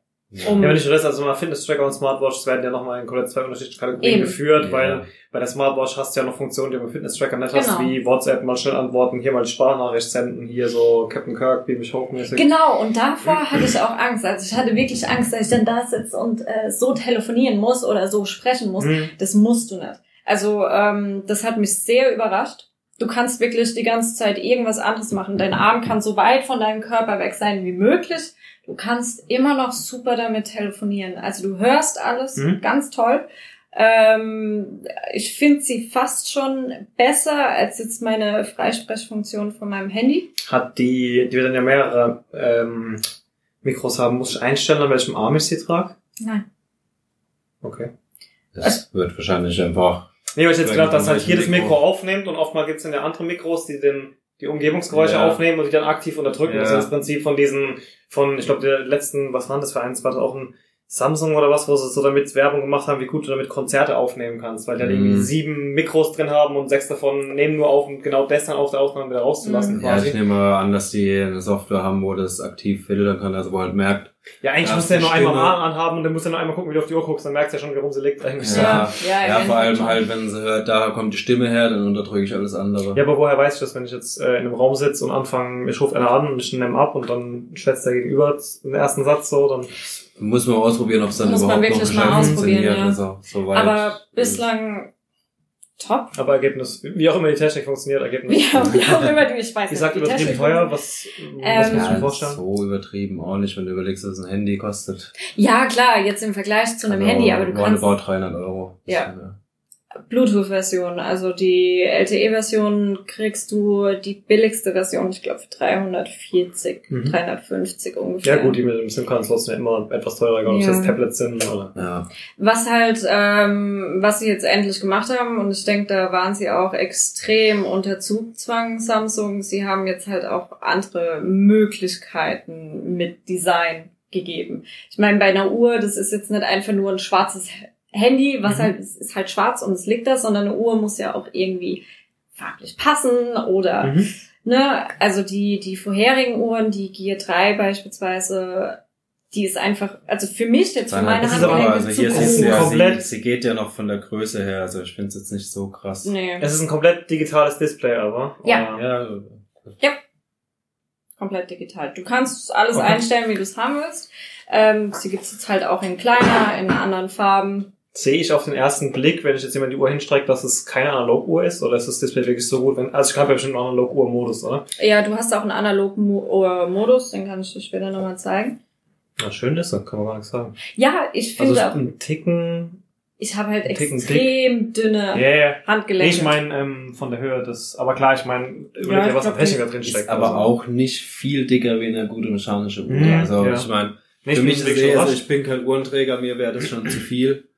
Um, Ja, wenn ich das, also mal Fitness-Tracker und Smartwatch werden ja nochmal in komplett zwei unterschiedliche Kategorien Eben. geführt, Ja. weil bei der Smartwatch hast du ja noch Funktionen, die du beim Fitness-Tracker nicht hast, Genau. wie WhatsApp mal schnell antworten, hier mal die Sprachnachricht senden, hier so Captain Kirk, beam mich hochmäßig. Genau, und davor hatte ich auch Angst. Also ich hatte wirklich Angst, dass ich dann da sitze und äh, so telefonieren muss oder so sprechen muss. Hm. Das musst du nicht. Also ähm, das hat mich sehr überrascht. Du kannst wirklich die ganze Zeit irgendwas anderes machen. Dein Arm kann so weit von deinem Körper weg sein wie möglich. Du kannst immer noch super damit telefonieren. Also du hörst alles, Mhm. ganz toll. Ähm, ich finde sie fast schon besser als jetzt meine Freisprechfunktion von meinem Handy. Hat die, die wir dann ja mehrere ähm, Mikros haben, muss ich einstellen, an welchem Arm ich sie trage? Nein. Okay. Das wird wahrscheinlich einfach. Nee, weil ich jetzt gedacht, dass halt jedes Mikro Mikro? aufnimmt und oftmal gibt's dann ja andere Mikros, die den die Umgebungsgeräusche Ja. aufnehmen und die dann aktiv unterdrücken. Ja. Das ist das Prinzip von diesen, von, ich glaube, der letzten, was waren das für eins, war das auch ein Samsung oder was, wo sie so damit Werbung gemacht haben, wie gut du damit Konzerte aufnehmen kannst, weil die halt Mhm. irgendwie sieben Mikros drin haben und sechs davon nehmen nur auf, um genau das dann auf der Aufnahme wieder rauszulassen Mhm. Ja, ich nehme an, dass die eine Software haben, wo das aktiv filtern kann, also wo halt merkt. Ja, eigentlich du ja nur einmal mal anhaben und dann musst du nur einmal gucken, wie du auf die Uhr guckst, dann merkst du ja schon, warum sie liegt eigentlich. Ja, Ja, ja, ja, vor allem halt, wenn sie hört, da kommt die Stimme her, dann unterdrücke ich alles andere. Ja, aber woher weiß ich das, wenn ich jetzt äh, in einem Raum sitze und anfange, ich rufe einer an und ich nehme ab und dann schwätzt der Gegenüber den ersten Satz so, dann Muss man ausprobieren, ob es dann Muss man überhaupt noch wirklich mal gescheit ausprobieren, funktioniert. ja. Also, soweit. Aber bislang top. aber Ergebnis, wie auch immer die Technik funktioniert, Ergebnis. Wie auch, wie auch immer die, ich weiß Ich nicht, sag die übertrieben Technik- teuer, was, was Ähm, muss ich mir ja, vorstellen? so übertrieben ordentlich, wenn du überlegst, dass ein Handy kostet. Ja, klar, jetzt im Vergleich zu einem Also, Handy, aber du kannst roundabout 300 Euro. Ja. Bluetooth-Version, also die LTE-Version kriegst du die billigste Version, ich glaube für 340, Mhm. 350 ungefähr. Ja gut, die mit dem SIM-Karten-Slots sind ja immer etwas teurer, egal ob es jetzt Tablets sind oder... Ja. Was halt, ähm, was sie jetzt endlich gemacht haben, und ich denke, da waren sie auch extrem unter Zugzwang, Samsung. Sie haben jetzt halt auch andere Möglichkeiten mit Design gegeben. Ich meine, bei einer Uhr, das ist jetzt nicht einfach nur ein schwarzes Handy, was Mhm. halt, es ist halt schwarz und es liegt da, sondern eine Uhr muss ja auch irgendwie farblich passen oder Mhm. ne, also die, die vorherigen Uhren, die Gear 3 beispielsweise, die ist einfach, also für mich jetzt, für meine ist Handgelenke also zu hier du ja, Komplett- sie, sie geht ja noch von der Größe her, also ich finde es jetzt nicht so krass. Nee, Es ist ein komplett digitales Display aber. Ja. Oder- Ja, komplett digital. Du kannst alles Okay. einstellen, wie du es haben willst. Ähm, sie gibt's jetzt halt auch in kleiner, in anderen Farben. Sehe ich auf den ersten Blick, wenn ich jetzt jemand die Uhr hinstreckt, dass es keine Analoguhr ist oder ist das Display wirklich so gut? Wenn, also ich habe ja bestimmt einen Analoguhr-Modus, oder? Ja, du hast auch einen analogen Mo Modus, den kann ich dir später nochmal zeigen. Na, schön ist das, kann man gar nichts sagen. Ja, ich Also finde, es ist ein Ticken... ich habe halt extrem dünne Ja, ja. Nee, Handgelenke. ich meine ähm, von der Höhe des... Aber klar, ich meine, überleg Ja, dir, was glaub, Technik da drin ist steckt. aber also. auch nicht viel dicker wie eine gute mechanische Uhr. Mhm, also ja. ich meine, für mich ist es eh, also ich bin kein Uhrenträger, mir wäre das schon zu viel.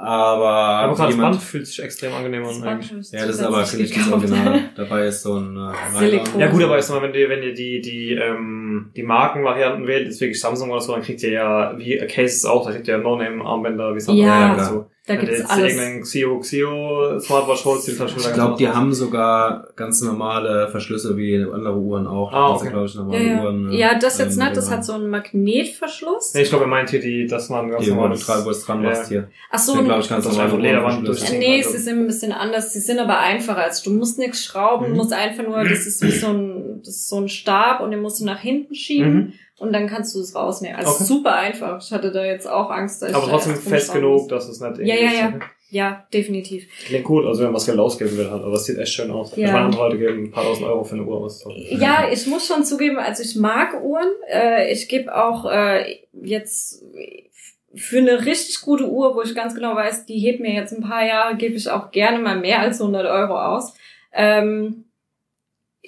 Aber, Aber gerade das jemand, Band fühlt sich extrem angenehm an eigentlich. ja, das ist aber, finde ich, das. Original. Dabei ist so ein äh, *laughs* Silikon. Ja gut, aber sag mal, wenn ihr, wenn ihr die, die, ähm, die Markenvarianten wählt, ist wirklich Samsung oder so, dann kriegt ihr ja, wie Cases auch, da kriegt ihr ja No-Name-Armbänder, wie Samsung Ja, und klar. so. Da gibt's jetzt alles. Xio, Xio Smartwatch Ich glaube, die haben sogar ganz normale Verschlüsse wie andere Uhren auch. Ah, okay. glaube ich, Ja, normale ja. Uhren. ja, das jetzt nicht, das immer. hat so einen Magnetverschluss. Nee, ich glaube, er meint hier die, das waren ganz Die, wo es dran Ja. machst hier. Ach so, sind, glaube ich, ganz das Uhrenverschlüsse. durch- Nee, sie sind ein bisschen anders. Sie sind aber einfacher. Also du musst nichts schrauben, Mhm. musst einfach nur, das ist wie so ein, das ist so ein Stab und den musst du nach hinten schieben Mhm. Und dann kannst du es rausnehmen. Also Okay. super einfach. Ich hatte da jetzt auch Angst, dass Aber trotzdem fest genug, muss. dass es nicht Ja, ja, ja. ist. Ja, definitiv. Klingt gut, also wenn man was Geld ausgeben will halt, aber es sieht echt schön aus. Ja. Ich meine, Leute geben ein paar tausend Euro für eine Uhr aus. Ja, ich muss schon zugeben, also ich mag Uhren. Äh, ich gebe auch äh, jetzt für eine richtig gute Uhr, wo ich ganz genau weiß, die hebt mir jetzt ein paar Jahre, gebe ich auch gerne mal mehr als 100 Euro aus. Ähm,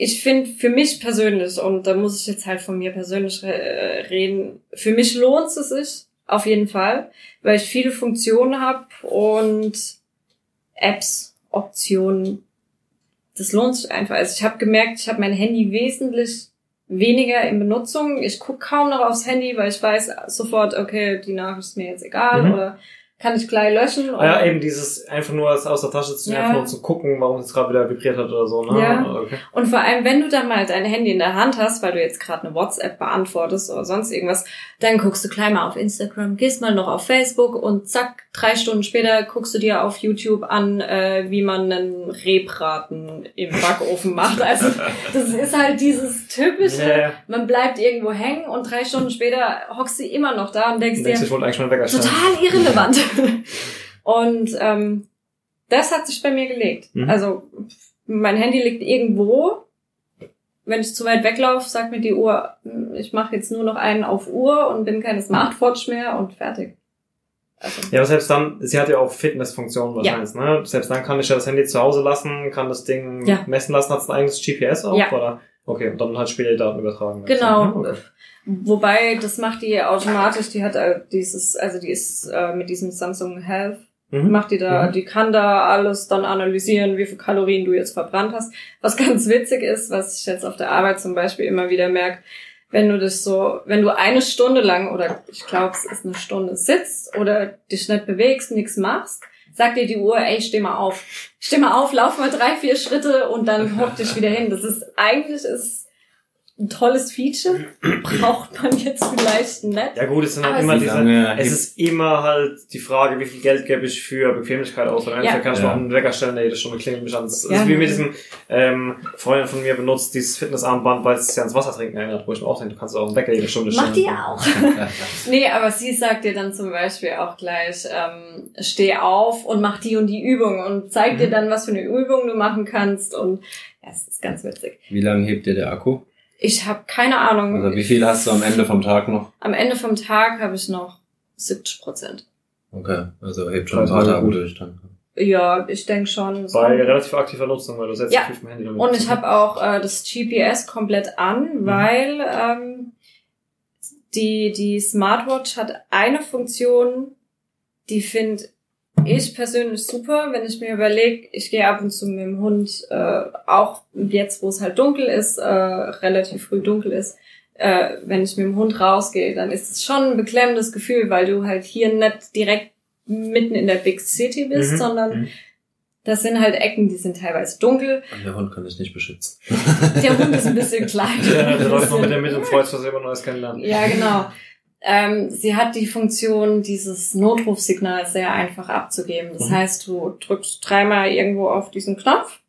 ich finde für mich persönlich, und da muss ich jetzt halt von mir persönlich äh, reden, für mich lohnt es sich auf jeden Fall, weil ich viele Funktionen habe und Apps, Optionen. Das lohnt sich einfach. Also ich habe gemerkt, ich habe mein Handy wesentlich weniger in Benutzung. Ich gucke kaum noch aufs Handy, weil ich weiß sofort, okay, die Nachricht ist mir jetzt egal Mhm. oder kann ich gleich löschen. Ah, ja, eben dieses einfach nur aus der Tasche zu nehmen, Ja. nur zu gucken, warum es gerade wieder vibriert hat oder so. Ne? Ja. Okay. Und vor allem, wenn du dann mal dein Handy in der Hand hast, weil du jetzt gerade eine WhatsApp beantwortest oder sonst irgendwas, dann guckst du gleich mal auf Instagram, gehst mal noch auf Facebook und zack, drei Stunden später guckst du dir auf YouTube an, äh, wie man einen Rebraten im Backofen macht. Also das ist halt dieses typische, ja. man bleibt irgendwo hängen und drei Stunden später hockst du immer noch da und denkst denke, dir, total irrelevant. Und ähm, das hat sich bei mir gelegt. Mhm. Also mein Handy liegt irgendwo. Wenn ich zu weit weglaufe, sagt mir die Uhr, ich mache jetzt nur noch einen auf Uhr und bin keine Smartwatch mehr und fertig. Also, Ja, aber selbst dann, sie hat ja auch Fitnessfunktionen wahrscheinlich, ne? Selbst dann kann ich ja das Handy zu Hause lassen, kann das Ding Ja. messen lassen, hat es ein eigenes GPS auch, Ja. oder? Okay, und dann halt später die Daten übertragen. Genau. Ne? Okay. Wobei, das macht die automatisch, die hat äh, dieses, also die ist äh, mit diesem Samsung Health Mhm. macht die da, Mhm. die kann da alles dann analysieren, wie viel Kalorien du jetzt verbrannt hast. Was *laughs* ganz witzig ist, was ich jetzt auf der Arbeit zum Beispiel immer wieder merke, wenn du das so, wenn du eine Stunde lang oder ich glaube es ist eine Stunde sitzt oder dich nicht bewegst, nichts machst, sagt dir die Uhr, ey, steh mal auf. Steh mal auf, lauf mal drei, vier Schritte und dann hock dich wieder hin. Das ist eigentlich ist ein tolles Feature. Braucht man jetzt vielleicht nicht. Ja gut, es sind halt Aber immer diese, lange es ist immer halt die Frage, wie viel Geld gebe ich für Bequemlichkeit aus. Weil im Ja. Kann ich Ja. mal einen Wecker stellen, der jede Stunde klingelt mich an. Das Ja. ist wie mit diesem ähm, Freundin von mir benutzt, dieses Fitnessarmband, weil es sich ans Wasser trinken erinnert, wo ich mir auch denke, du kannst auch einen Wecker jede Stunde stellen. Mach die auch. *laughs* Nee, aber sie sagt dir dann zum Beispiel auch gleich, ähm, steh auf und mach die und die Übung und zeigt dir Mhm. dann, was für eine Übung du machen kannst und ja, es ist ganz witzig. Wie lange hebt dir der Akku? Ich habe keine Ahnung. Also wie viel hast du am Ende vom Tag noch? Am Ende vom Tag habe ich noch 70 Prozent. Okay, also hebt schon ein paar Tage durch dann. Ja, ich denke schon. So. Bei relativ aktiver Nutzung, weil du setzt Ja. dem Handy damit. Und ich habe auch äh, das GPS komplett an, weil ähm, die, die Smartwatch hat eine Funktion, die finde ich persönlich super, wenn ich mir überlege, ich gehe ab und zu mit dem Hund, äh, auch jetzt, wo es halt dunkel ist, äh, relativ früh dunkel ist, äh, wenn ich mit dem Hund rausgehe, dann ist es schon ein beklemmendes Gefühl, weil du halt hier nicht direkt mitten in der Big City bist, Mhm. sondern Mhm. das sind halt Ecken, die sind teilweise dunkel. Und der Hund kann dich nicht beschützen. Der Hund ist ein bisschen klein. Ja, der läuft noch mit der Mitte und freut sich, dass er immer Neues kennenlernt. Ja, genau. Ähm, sie hat die Funktion, dieses Notrufsignal sehr einfach abzugeben. Das Mhm. heißt, du drückst dreimal irgendwo auf diesen Knopf,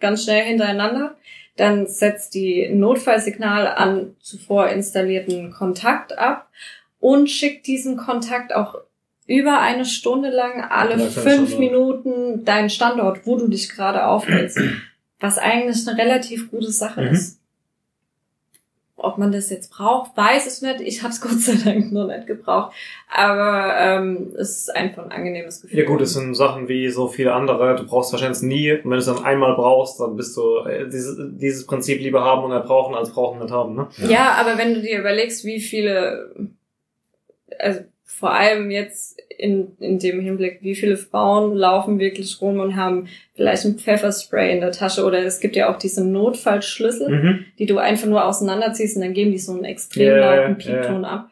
ganz schnell hintereinander. Dann setzt die Notfallsignal an zuvor installierten Kontakt ab und schickt diesen Kontakt auch über eine Stunde lang alle Ja, fünf ja. Minuten deinen Standort, wo du dich gerade aufhältst. Was eigentlich eine relativ gute Sache Mhm. ist. Ob man das jetzt braucht, weiß ich nicht. Ich habe es *laughs* Gott sei Dank noch nicht gebraucht. Aber ähm, es ist einfach ein angenehmes Gefühl. Ja gut, es sind Sachen wie so viele andere. Du brauchst wahrscheinlich nie. Und wenn du es dann einmal brauchst, dann bist du äh, dieses, dieses Prinzip lieber haben und nicht brauchen als brauchen und nicht haben. Ne? Ja, aber wenn du dir überlegst, wie viele, also vor allem jetzt in, in dem Hinblick, wie viele Frauen laufen wirklich rum und haben vielleicht ein Pfefferspray in der Tasche oder es gibt ja auch diese Notfallschlüssel, Mhm. die du einfach nur auseinanderziehst und dann geben die so einen extrem ja, lauten. Piepton ab.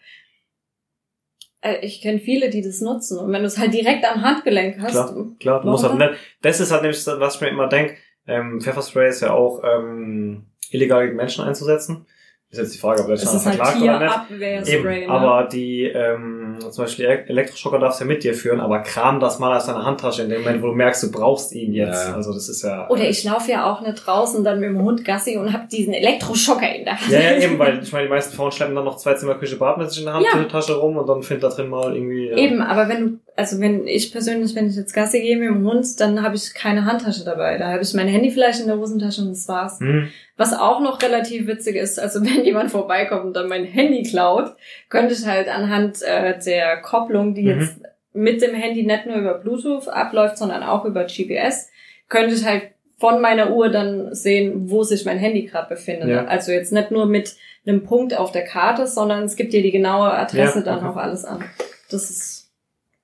Äh, Ich kenne viele, die das nutzen und wenn du es halt direkt am Handgelenk hast, Klar. Klar, du musst halt nicht. Das ist halt nämlich, das, was ich mir immer denke. Ähm, Pfefferspray ist ja auch ähm, illegal gegen Menschen einzusetzen. Ist jetzt die Frage, ob der ist halt verklagt oder nicht. Eben, ne? aber die, ähm, zum Beispiel die Elektroschocker darfst du ja mit dir führen, aber kram das mal aus deiner Handtasche in dem Moment, wo du merkst, du brauchst ihn jetzt. Ja. Also das ist ja. Oder ich laufe ja auch nicht draußen dann mit dem Hund Gassi und hab diesen Elektroschocker in der Hand. Ja, ja, eben, weil ich meine, die meisten Frauen schleppen dann noch zwei Zimmer Küche Badmesser in der Ja. Handtasche rum und dann findet da drin mal irgendwie. Ja. Eben, aber wenn du, also wenn ich persönlich, wenn ich jetzt Gassi gehe mit dem Hund, dann habe ich keine Handtasche dabei. Da habe ich mein Handy vielleicht in der Hosentasche und das war's. Hm. Was auch noch relativ witzig ist, also *laughs* wenn jemand vorbeikommt und dann mein Handy klaut, könnte ich halt anhand äh, der Kopplung, die Mhm. jetzt mit dem Handy nicht nur über Bluetooth abläuft, sondern auch über GPS, könnte ich halt von meiner Uhr dann sehen, wo sich mein Handy gerade befindet. Ja. Also jetzt nicht nur mit einem Punkt auf der Karte, sondern es gibt dir die genaue Adresse Ja, dann okay. auch alles an. Das ist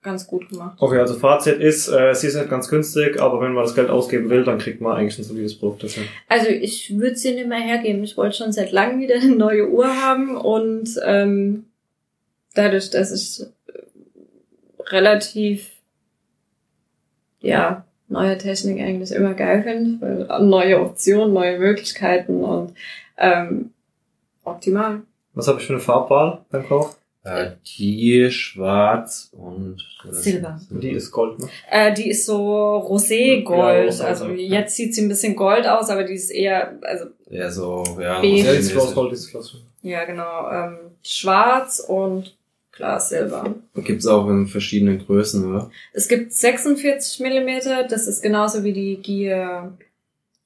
ganz gut gemacht. Okay, also Fazit ist, äh, sie ist nicht ganz günstig, aber wenn man das Geld ausgeben will, dann kriegt man eigentlich ein solides Produkt dafür. Also ich würde sie nicht mehr hergeben. Ich wollte schon seit langem wieder eine neue Uhr haben und ähm, dadurch, dass ich äh, relativ, ja, neue Technik eigentlich immer geil finde, weil neue Optionen, neue Möglichkeiten und ähm, optimal. Was habe ich für eine Farbwahl beim Kauf? Äh, die schwarz und Silber. Die ist Gold, ne? Äh, die ist so Ja, roségold. rosa, also ja. jetzt sieht sie ein bisschen gold aus, aber die ist eher, also Ja, so, ja. Beige. Ja, die ist. Rose Gold, ist klasse. ja genau, ähm, schwarz und klar Silber. Gibt's auch in verschiedenen Größen, oder? Es gibt 46 Millimeter, das ist genauso wie die Gier,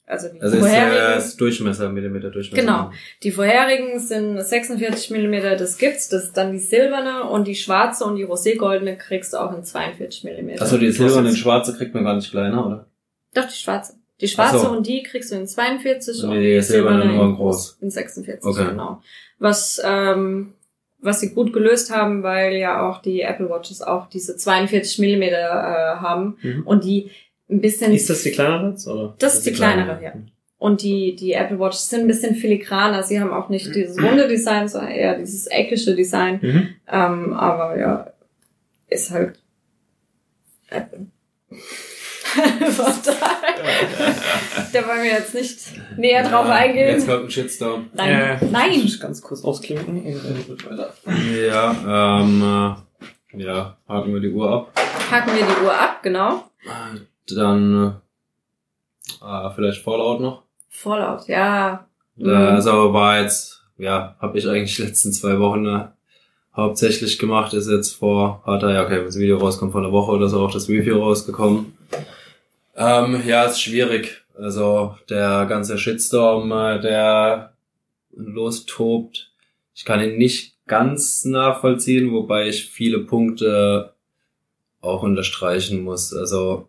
also die Also ist vorherigen. das Durchmesser, Millimeter Durchmesser. Genau. Die vorherigen sind 46 Millimeter, das gibt's, das ist dann die silberne und die schwarze und die roségoldene kriegst du auch in 42 Millimeter. Achso, die silberne und schwarze kriegt man gar nicht kleiner, oder? Doch, die schwarze. Die schwarze so. und die kriegst du in 42 Und und die die silberne silberne nur in in groß. In 46, Okay. genau. Was, ähm, was sie gut gelöst haben, weil ja auch die Apple Watches auch diese 42 Millimeter äh, haben Mhm. und die ein bisschen Ist das die kleinere jetzt, oder? Das ist die kleinere, ja. Und die, die Apple Watches sind ein bisschen filigraner. Sie haben auch nicht dieses runde Design, sondern eher dieses eckische Design. Mhm. Ähm, aber ja, ist halt Apple. *laughs* Von daher, da wollen wir jetzt nicht näher drauf eingehen. Jetzt kommt ein Shitstorm. Nein, Äh, nein. Ich ganz kurz ausklinken und dann wird weiter. Ja, ähm, äh, ja, haken wir die Uhr ab. Haken wir die Uhr ab, genau. Dann, äh, ah, vielleicht Fallout noch. Fallout, ja. Äh, also war jetzt, ja, habe ich eigentlich die letzten zwei Wochen äh, hauptsächlich gemacht. Ist jetzt vor, hat er, ja, okay, wenn das Video rauskommt, vor einer Woche oder so auch das Review rausgekommen. Ähm, ja, ist schwierig. Also der ganze Shitstorm, äh, der lostobt. Ich kann ihn nicht ganz nachvollziehen, wobei ich viele Punkte auch unterstreichen muss. Also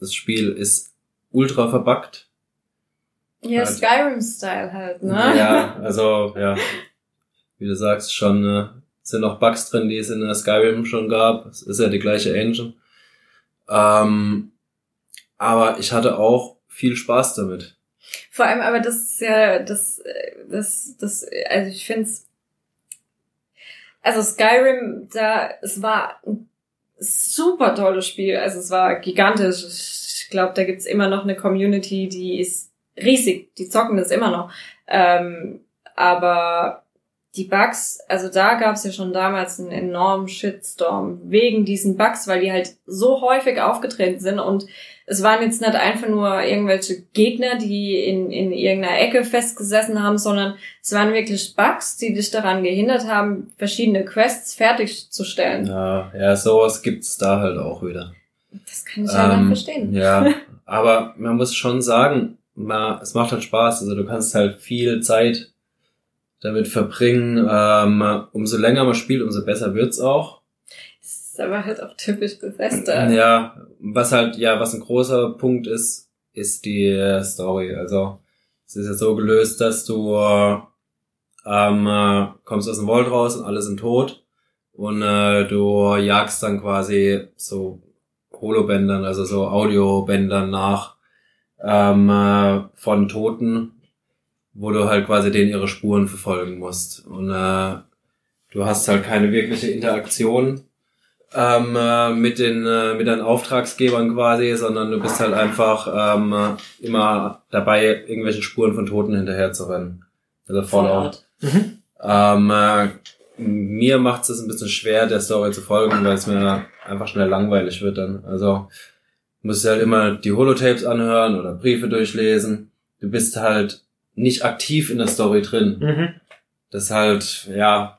das Spiel ist ultra verbuggt. Ja, halt. Skyrim-Style halt, ne? Ja, *laughs* also, ja. Wie du sagst, schon äh, sind noch Bugs drin, die es in der Skyrim schon gab. Es ist ja die gleiche Engine. Ähm, aber ich hatte auch viel Spaß damit. Vor allem, aber das ist ja, das, äh, das, das, also ich finde es, also Skyrim, da, es war ein super tolles Spiel, also es war gigantisch. Ich glaube, da gibt's immer noch eine Community, die ist riesig, die zocken das immer noch. Ähm, aber die Bugs, also da gab's ja schon damals einen enormen Shitstorm wegen diesen Bugs, weil die halt so häufig aufgetreten sind und es waren jetzt nicht einfach nur irgendwelche Gegner, die in, in irgendeiner Ecke festgesessen haben, sondern es waren wirklich Bugs, die dich daran gehindert haben, verschiedene Quests fertigzustellen. Ja, ja, sowas gibt's da halt auch wieder. Das kann ich ja Ähm, nicht verstehen. Ja, *laughs* aber man muss schon sagen, ma, es macht halt Spaß. Also du kannst halt viel Zeit damit verbringen. Ähm, umso länger man spielt, umso besser wird's auch. Ist aber halt auch typisch Bethesda. Ja, was halt, ja, was ein großer Punkt ist, ist die Story. Also, es ist ja so gelöst, dass du äh, ähm, äh, kommst aus dem Vault raus und alle sind tot und äh, du jagst dann quasi so Holobändern, also so Audiobändern nach ähm, äh, von Toten, wo du halt quasi denen ihre Spuren verfolgen musst. Und äh, du hast halt keine wirkliche Interaktion ähm, äh, mit den äh, mit deinen Auftragsgebern quasi, sondern du bist halt einfach ähm, äh, immer dabei, irgendwelche Spuren von Toten hinterher zu rennen. Also Fallout. Ähm, äh, mir macht es ein bisschen schwer, der Story zu folgen, weil es mir einfach schnell langweilig wird dann. Also musst du halt immer die Holotapes anhören oder Briefe durchlesen. Du bist halt nicht aktiv in der Story drin. Mhm. Das ist halt, ja.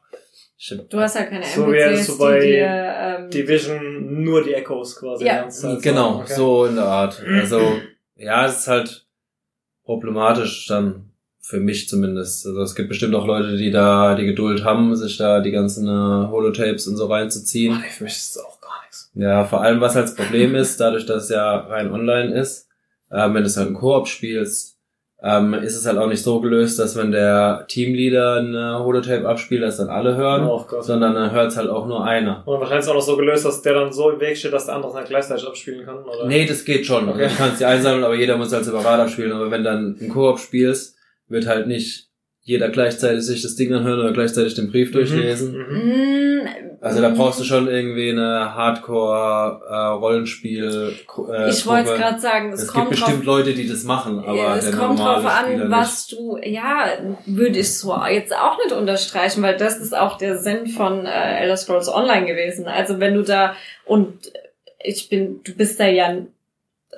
Ich, Du hast ja keine So NPCs, wär's so bei die dir, ähm, Division nur die Echos quasi. Ja. Zeit genau, so. Okay. so in der Art. Also, ja, es ist halt problematisch dann für mich zumindest. Also es gibt bestimmt auch Leute, die da die Geduld haben, sich da die ganzen äh, Holotapes und so reinzuziehen. Oh, nee, für mich ist das auch gar nichts. Ja, vor allem was halt das Problem ist, dadurch, dass es ja rein online ist, ähm, wenn du es halt im Koop spielst, ähm, ist es halt auch nicht so gelöst, dass wenn der Teamleader eine Holotape abspielt, dass dann alle hören, Oh sondern dann hört es halt auch nur einer. Und wahrscheinlich ist es auch noch so gelöst, dass der dann so im Weg steht, dass der andere es dann gleichzeitig abspielen kann, oder? Nee, das geht schon. Okay. Du kannst die einsammeln, aber jeder muss halt separat abspielen. Aber wenn dann ein Koop spielst, wird halt nicht jeder gleichzeitig sich das Ding anhören oder gleichzeitig den Brief durchlesen. Mhm. Mm, Also da mm, brauchst du schon irgendwie eine Hardcore-Rollenspiel. Äh, Ich wollte gerade sagen, es, Es gibt kommt drauf bestimmt Leute, die das machen, aber es der kommt drauf Spieler an, was du, ja, würde ich so jetzt auch nicht unterstreichen, weil das ist auch der Sinn von äh, Elder Scrolls Online gewesen. Also wenn du da, und ich bin, du bist da ja,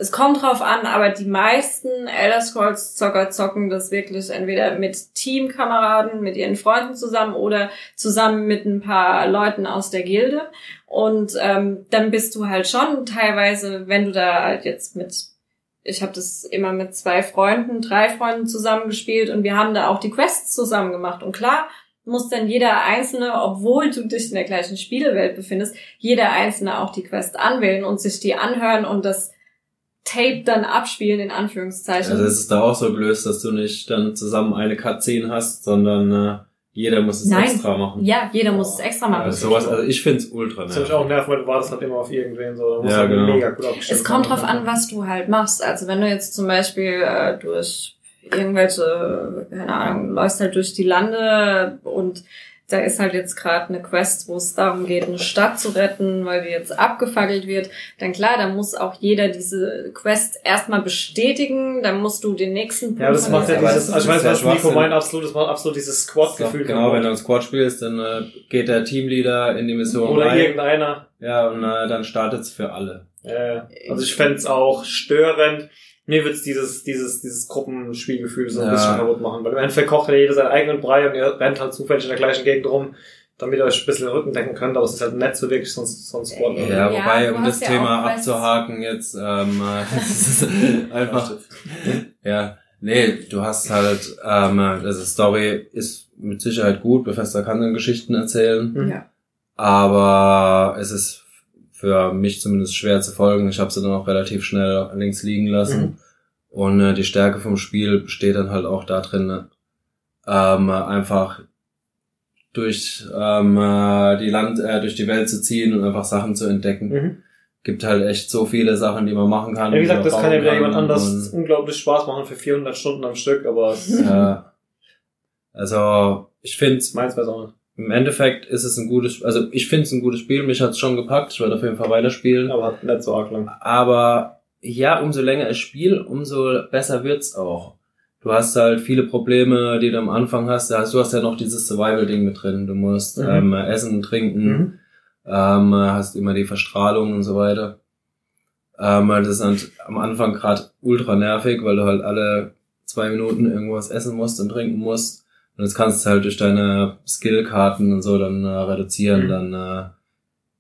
es kommt drauf an, aber die meisten Elder Scrolls Zocker zocken das wirklich entweder mit Teamkameraden, mit ihren Freunden zusammen oder zusammen mit ein paar Leuten aus der Gilde. Und ähm, dann bist du halt schon teilweise, wenn du da halt jetzt mit ich habe das immer mit zwei Freunden, drei Freunden zusammengespielt und wir haben da auch die Quests zusammen gemacht. Und klar muss dann jeder Einzelne, obwohl du dich in der gleichen Spielewelt befindest, jeder Einzelne auch die Quest anwählen und sich die anhören und das Tape dann abspielen, in Anführungszeichen. Also es ist da auch so gelöst, dass du nicht dann zusammen eine Cutscene hast, sondern äh, jeder muss es Nein. extra machen. ja, jeder muss es extra machen. Also sowas, also ich find's ultra Das hat mich nervig. auch nervt, weil du wartest halt immer auf irgendwen so. Da muss Ja, halt genau. mega gut abgestimmt Es kommt drauf an, was du halt machst. Also wenn du jetzt zum Beispiel äh, durch irgendwelche, keine Ahnung, läufst halt durch die Lande und da ist halt jetzt gerade eine Quest, wo es darum geht, eine Stadt zu retten, weil die jetzt abgefackelt wird, dann klar, dann muss auch jeder diese Quest erstmal bestätigen, dann musst du den nächsten Punkt Ja, das macht ja dieses, also ich ist weiß, was Nico meint, absolut, das macht absolut dieses Squad-Gefühl. Genau, wenn du im Squad spielst, dann äh, geht der Teamleader in die Mission Oder rein. irgendeiner. Ja, und äh, dann startet's für alle. Äh, also ich fänd's auch störend. Mir wird's dieses, dieses, dieses Gruppenspielgefühl so ein Ja. bisschen kaputt machen. Weil im Endeffekt kocht ja jeder seinen eigenen Brei und ihr rennt halt zufällig in der gleichen Gegend rum, damit ihr euch ein bisschen den Rücken decken könnt, aber es ist halt nicht so wirklich so ein, so ein Squad. Ja, Ja, wobei, um das ja Thema auch Quests. abzuhaken jetzt, ähm, äh, *laughs* es ist einfach, ja, nee, du hast halt, ähm, also Story ist mit Sicherheit gut, Bethesda kann dann Geschichten erzählen, Mhm. Ja. aber es ist für mich zumindest schwer zu folgen. Ich habe sie dann auch relativ schnell links liegen lassen. Mhm. Und äh, die Stärke vom Spiel besteht dann halt auch darin, ähm, einfach durch ähm, äh, die Land, äh, durch die Welt zu ziehen und einfach Sachen zu entdecken. Mhm. Gibt halt echt so viele Sachen, die man machen kann. Ja, wie gesagt, das kann ja wieder jemand anders unglaublich Spaß machen für 400 Stunden am Stück, aber es *laughs* Ja. Also ich finde meins nicht. im Endeffekt ist es ein gutes, also ich finde es ein gutes Spiel. Mich hat's schon gepackt. Ich werde auf jeden Fall weiterspielen. Aber hat nicht so arg lang. Aber ja, umso länger ich spiele, umso besser wird's auch. Du hast halt viele Probleme, die du am Anfang hast- Du hast ja noch dieses Survival-Ding mit drin. Du musst Mhm. ähm, essen, trinken, Mhm. ähm, hast immer die Verstrahlung und so weiter. Ähm, das ist halt am Anfang gerade ultra nervig, weil du halt alle zwei Minuten irgendwas essen musst und trinken musst. Und das kannst du halt durch deine Skillkarten und so dann äh, reduzieren, Mhm. dann äh,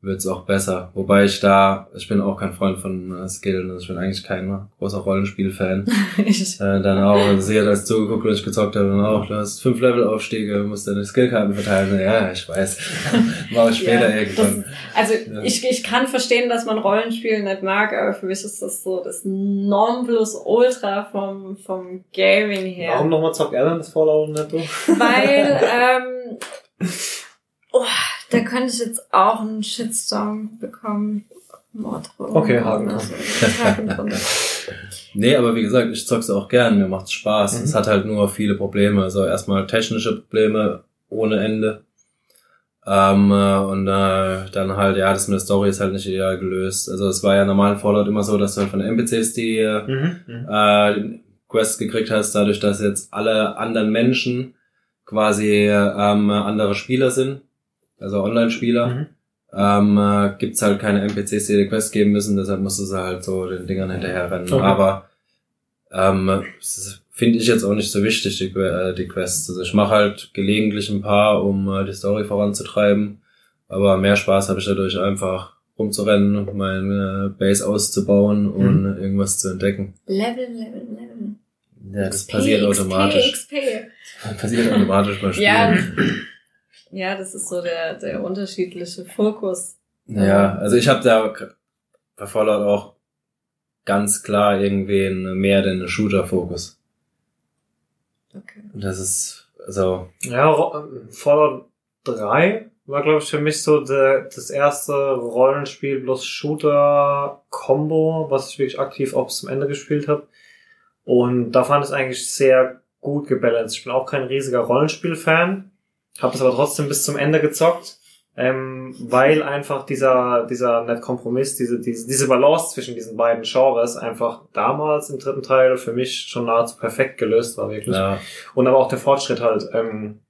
wird's auch besser. Wobei ich da, ich bin auch kein Freund von äh, Skill, also ich bin eigentlich kein großer Rollenspiel-Fan. *laughs* Ich, Äh, dann auch, also sie hat das zugeguckt, wenn ich gezockt habe, dann auch, du hast fünf Level-Aufstiege, musst deine Skillkarten verteilen. Ja, ich weiß. *laughs* Mach ich später Ja, irgendwann. Also Ja. ich, ich kann verstehen, dass man Rollenspiel nicht mag, aber für mich ist das so das Nonplusultra vom, vom Gaming her. Warum nochmal zockt er dann das Fallout nicht? du? Weil, *laughs* ähm, oh, da könnte ich jetzt auch einen Shitstorm bekommen. Morddrohungen Okay, Haken so. Haken drunter. *laughs* Nee, aber wie gesagt, ich zock's auch gern, mir macht's Spaß. Mhm. Es hat halt nur viele Probleme. Also erstmal technische Probleme ohne Ende. Ähm, äh, und äh, dann halt, ja, das mit der Story ist halt nicht ideal gelöst. Also es war ja normal in Fallout immer so, dass du halt von den NPCs die äh, Mhm. äh, Quests gekriegt hast, dadurch, dass jetzt alle anderen Menschen quasi ähm, andere Spieler sind, also Online-Spieler, Mhm. ähm, äh, gibt's halt keine NPCs, die dir Quests geben müssen, deshalb musst du sie halt so den Dingern hinterherrennen. Okay. Aber ähm, das finde ich jetzt auch nicht so wichtig, die, äh, die Quests. Also ich mache halt gelegentlich ein paar, um äh, die Story voranzutreiben. Aber mehr Spaß habe ich dadurch einfach rumzurennen, meine Base auszubauen und irgendwas zu entdecken. Level, Level, Level. Ja, das XP, *laughs* passiert automatisch. XP, XP. Passiert automatisch beim Spielen. Ja. Ja, das ist so der, der unterschiedliche Fokus. Ja, also ich habe da bei Fallout auch ganz klar irgendwie einen, mehr den Shooter-Fokus. Okay. Und Das ist, also, Ja, Fallout 3 war, glaube ich, für mich so der, das erste Rollenspiel plus Shooter-Combo, was ich wirklich aktiv auch bis zum Ende gespielt habe. Und da fand ich es eigentlich sehr gut gebalanced. Ich bin auch kein riesiger Rollenspiel-Fan, habe das aber trotzdem bis zum Ende gezockt, ähm, weil einfach dieser dieser net Kompromiss, diese, diese diese Balance zwischen diesen beiden Genres einfach damals im dritten Teil für mich schon nahezu perfekt gelöst war wirklich Ja. und aber auch der Fortschritt halt ähm,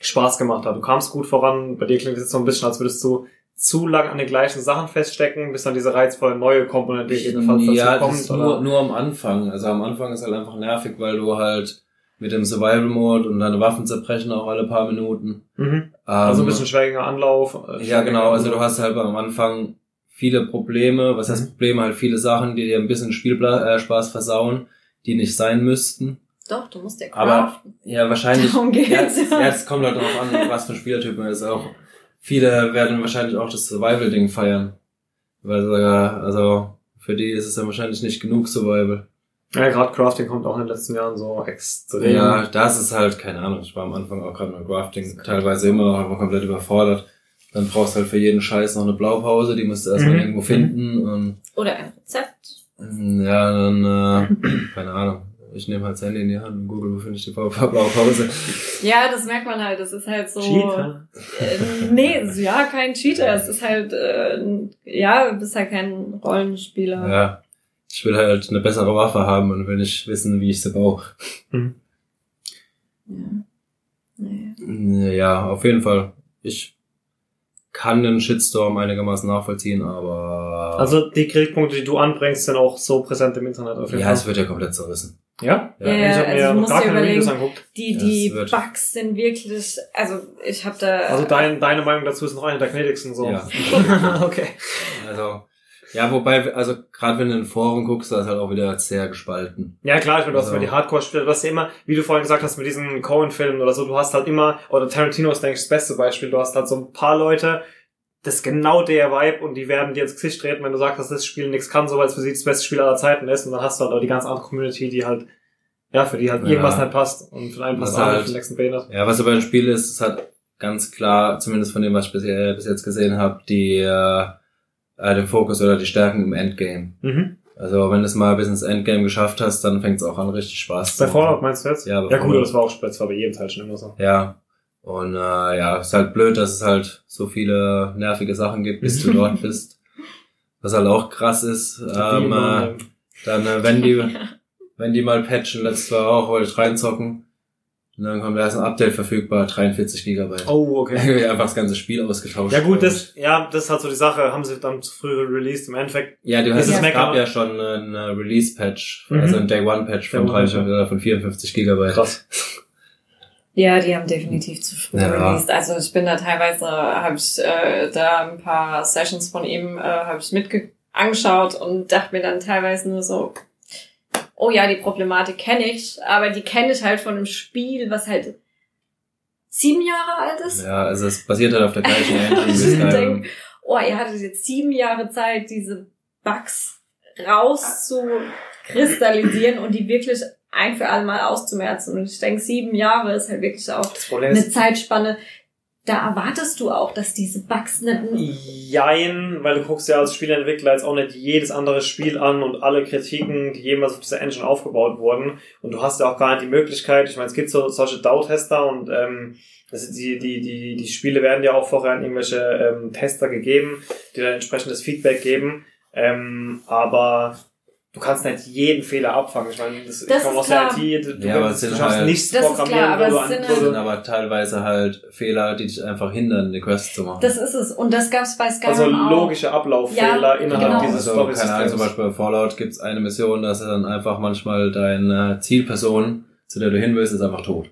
Spaß gemacht hat. Du kamst gut voran, bei dir klingt es jetzt so ein bisschen, als würdest du zu lang an den gleichen Sachen feststecken, bis dann diese reizvolle neue Komponente gegebenenfalls Ja, dazu ist kommt. nur, oder? nur am Anfang. Also am Anfang ist halt einfach nervig, weil du halt mit dem Survival-Mode und deine Waffen zerbrechen auch alle paar Minuten. Mhm. Also ein Ähm, bisschen schwieriger Anlauf. äh, Ja, genau. Also du hast halt am Anfang viele Probleme. Was heißt Mhm. Probleme? Halt viele Sachen, die dir ein bisschen Spielspaß äh, Spaß versauen, die nicht sein müssten. Doch, du musst ja Aber- craften. Ja, wahrscheinlich. Darum geht's. Ja, es, ja, es kommt halt darauf an, was für ein Spielertyp man ist. Auch viele werden wahrscheinlich auch das Survival-Ding feiern. Weil sogar, also für die ist es dann wahrscheinlich nicht genug Survival. Ja, gerade Crafting kommt auch in den letzten Jahren so extrem. Ja, das ist halt, keine Ahnung, ich war am Anfang auch gerade mit Crafting teilweise immer noch einfach komplett überfordert. Dann brauchst du halt für jeden Scheiß noch eine Blaupause, die musst du erstmal Mhm. irgendwo finden und Oder ein Rezept. ja, dann, äh, *clears throat* keine Ahnung. Ich nehme halt das Handy in die Hand und google, wo finde ich die Blau- Blaupause. Ja, das merkt man halt. Das ist halt so. Cheater. Äh, nee, ja, kein Cheater. Es ist halt, äh, ja, du bist halt kein Rollenspieler. Ja, ich will halt eine bessere Waffe haben und will nicht wissen, wie ich sie baue. Ja. Nee. Ja, auf jeden Fall. Ich kann den Shitstorm einigermaßen nachvollziehen, aber Also die Kritikpunkte, die du anbringst, sind auch so präsent im Internet auf jeden ja, Fall. es wird ja komplett zerrissen. Ja? Ja, ja, ich habe also mir noch gar dir keine überlegen- Videos angeguckt. Die, die wird- Bugs sind wirklich, also ich habe da. Also dein, deine Meinung dazu ist noch eine der gnädigsten so. Ja. *laughs* okay. Also, ja, wobei, also gerade wenn du in den Foren guckst, da ist halt auch wieder sehr gespalten. Ja klar, ich meine, du hast Also- immer die Hardcore-Spieler, du hast ja immer, wie du vorhin gesagt hast, mit diesen Cohen-Filmen oder so, du hast halt immer, oder Tarantino ist, denke ich, das beste Beispiel, du hast halt so ein paar Leute, das ist genau der Vibe und die werden dir ins Gesicht treten, wenn du sagst, dass das Spiel nichts kann, so weil es für sie das beste Spiel aller Zeiten ist und dann hast du halt auch die ganz andere Community, die halt, ja, für die halt Ja. irgendwas nicht passt und für einen passt halt- für den nächsten behindert. Ja, was aber ein Spiel ist, ist halt ganz klar, zumindest von dem, was ich bis, äh, bis jetzt gesehen habe, die äh, äh, den Fokus oder die Stärken im Endgame. Mhm. Also wenn du es mal bis ins Endgame geschafft hast, dann fängt es auch an, richtig Spaß Bei zu machen. Fallout meinst du jetzt? Ja, bei ja gut, das war auch das war bei jedem Teil schon immer so. Ja. Und äh, ja, ist halt blöd, dass es halt so viele nervige Sachen gibt, bis du *laughs* dort bist. Was halt auch krass ist. Ähm, äh, dann, äh, wenn die, *laughs* wenn die mal patchen, letztes Mal auch, wollte ich reinzocken. Und dann kommt erst ein Update verfügbar, 43 Gigabyte. Oh, okay. *laughs* Einfach das ganze Spiel ausgetauscht. Ja gut, das, ja, das ist halt so die Sache, haben sie dann zu früh released. Im Endeffekt. Ja, du hast, ist es Meckern. gab ja schon einen äh, Release-Patch, Mhm. also ein Day-One-Patch von, Day One, 53, oder von 54 Gigabyte. krass. Ja, die haben definitiv zu früh Ja. released. Also ich bin da teilweise, habe ich äh, da ein paar Sessions von ihm äh, habe ich mitge angeschaut und dachte mir dann teilweise nur so, oh ja, die Problematik kenne ich, aber die kenne ich halt von einem Spiel, was halt sieben Jahre alt ist. Ja, also es basiert halt auf der gleichen *laughs* Engine Ich oh, ihr hattet jetzt sieben Jahre Zeit, diese Bugs rauszukristallisieren und die wirklich ein für alle Mal auszumerzen. Und ich denke, sieben Jahre ist halt wirklich auch eine Zeitspanne. Da erwartest du auch, dass diese Bugs nicht. Jein, weil du guckst ja als Spieleentwickler jetzt auch nicht jedes andere Spiel an und alle Kritiken, die jemals auf dieser Engine aufgebaut wurden. Und du hast ja auch gar nicht die Möglichkeit, ich meine, es gibt so solche DAO-Tester und ähm, das, die, die, die, die Spiele werden ja auch vorher an irgendwelche ähm, Tester gegeben, die dann entsprechendes Feedback geben. Ähm, aber du kannst nicht jeden Fehler abfangen. Ich meine, das, ich Das komme ist aus der klar. IT, du, Ja, aber kannst- es du schaffst halt- nichts Das ist programmieren, klar, aber wo du es an, sind halt- sind aber teilweise halt Fehler, die dich einfach hindern, eine Quest zu machen. Das ist es. Und das gab's bei Skyrim also logische Ablauffehler Ja, innerhalb genau. dieses also, keine Ahnung, zum. Beispiel bei Fallout gibt's eine Mission, dass dann einfach manchmal deine Zielperson, zu der du hin willst, ist einfach tot.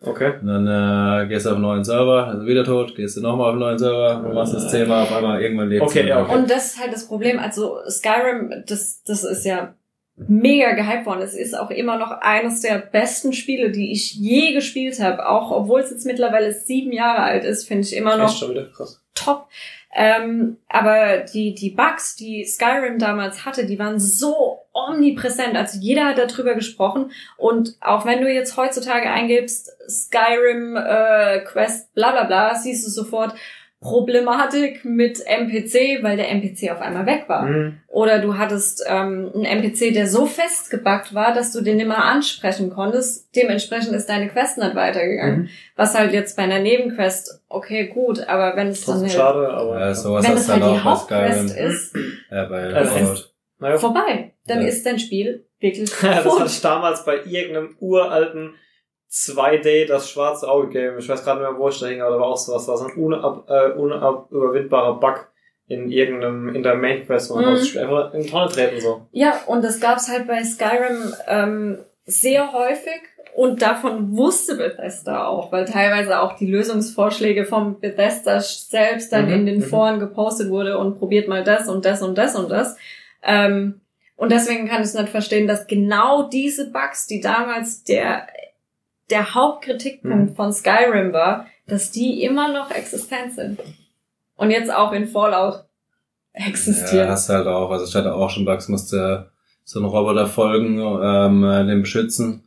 Okay. Und dann äh, gehst du auf einen neuen Server, also wieder tot, gehst du nochmal auf einen neuen Server, und machst das Thema auf einmal irgendwann lebt Okay, ja, wieder. okay. Und das ist halt das Problem. Also Skyrim, das, das ist ja mega gehypt worden. Es ist auch immer noch eines der besten Spiele, die ich je gespielt habe. Auch obwohl es jetzt mittlerweile sieben Jahre alt ist, finde ich immer noch Echt schon wieder krass. top. Ähm, aber die, die Bugs, die Skyrim damals hatte, die waren so omnipräsent. Also jeder hat darüber gesprochen. Und auch wenn du jetzt heutzutage eingibst, Skyrim, äh, Quest, bla bla bla, siehst du sofort, Problematik mit MPC, weil der MPC auf einmal weg war. Mhm. Oder du hattest ähm, einen MPC, der so festgebackt war, dass du den nicht mehr ansprechen konntest. Dementsprechend ist deine Quest nicht weitergegangen. Mhm. Was halt jetzt bei einer Nebenquest, okay, gut, aber wenn es dann halt, schade, aber. Ja, sowas wenn es halt dann die. Hauptquest ist, Ja, bei Also, Fallout. naja, vorbei. Dann Ja. ist dein Spiel wirklich *laughs* das hatte ich damals bei irgendeinem uralten 2D, das schwarze Auge-Game. Ich weiß gerade nicht mehr, wo ich da hing, aber da war auch sowas. Da war so ein unab, äh, unüberwindbarer Bug in irgendeinem, in der Main Quest, wo man das Spiel einfach in die Tonne treten so. Ja, und das gab's halt bei Skyrim ähm, sehr häufig und davon wusste Bethesda auch, weil teilweise auch die Lösungsvorschläge vom Bethesda selbst dann Mhm, in den mhm. Foren gepostet wurde und probiert mal das und das und das und das. Ähm, und deswegen kann ich es nicht verstehen, dass genau diese Bugs, die damals der, der Hauptkritikpunkt Mhm. von Skyrim war, dass die immer noch existent sind. Und jetzt auch in Fallout existieren. Ja, hast du halt auch. Also ich hatte auch schon Bugs, musste so ein Roboter folgen, ähm, äh, den beschützen.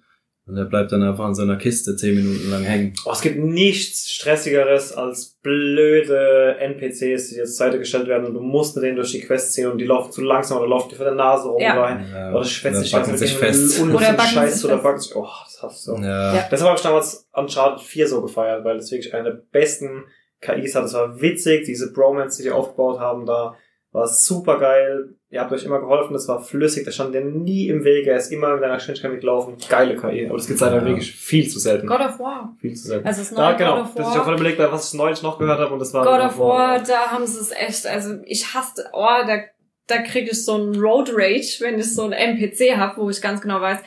Und der bleibt dann einfach in so einer Kiste zehn Minuten lang hängen. Oh, es gibt nichts stressigeres als blöde NPCs, die jetzt zur Seite gestellt werden und du musst mit denen durch die Quest ziehen und die laufen zu langsam oder laufen dir vor der Nase rum. Ja. Oder, Ja, oder schwätzt dann sich sich fest. Oder backen Scheiß sich oder backen sich. Oh, das hast du. Ja. Ja. Deshalb habe ich damals Uncharted 4 so gefeiert, weil das wirklich eine der besten KIs hat. Es war witzig, diese Bromance, die die aufgebaut haben, da war super geil. Ihr habt euch immer geholfen, das war flüssig, da stand der nie im Wege, er ist immer mit deiner Geschwindigkeit mitgelaufen. Geile KI, aber das gibt's leider Ja. wirklich viel zu selten. God of War. Viel zu selten. Also das neue Ja, genau. God of Das ist ja War. voll überlegt, was ich neulich noch gehört habe und das war God of War, da haben sie es echt, also ich hasse, oh, da, da kriege ich so einen Road Rage, wenn ich so einen NPC hab, wo ich ganz genau weiß,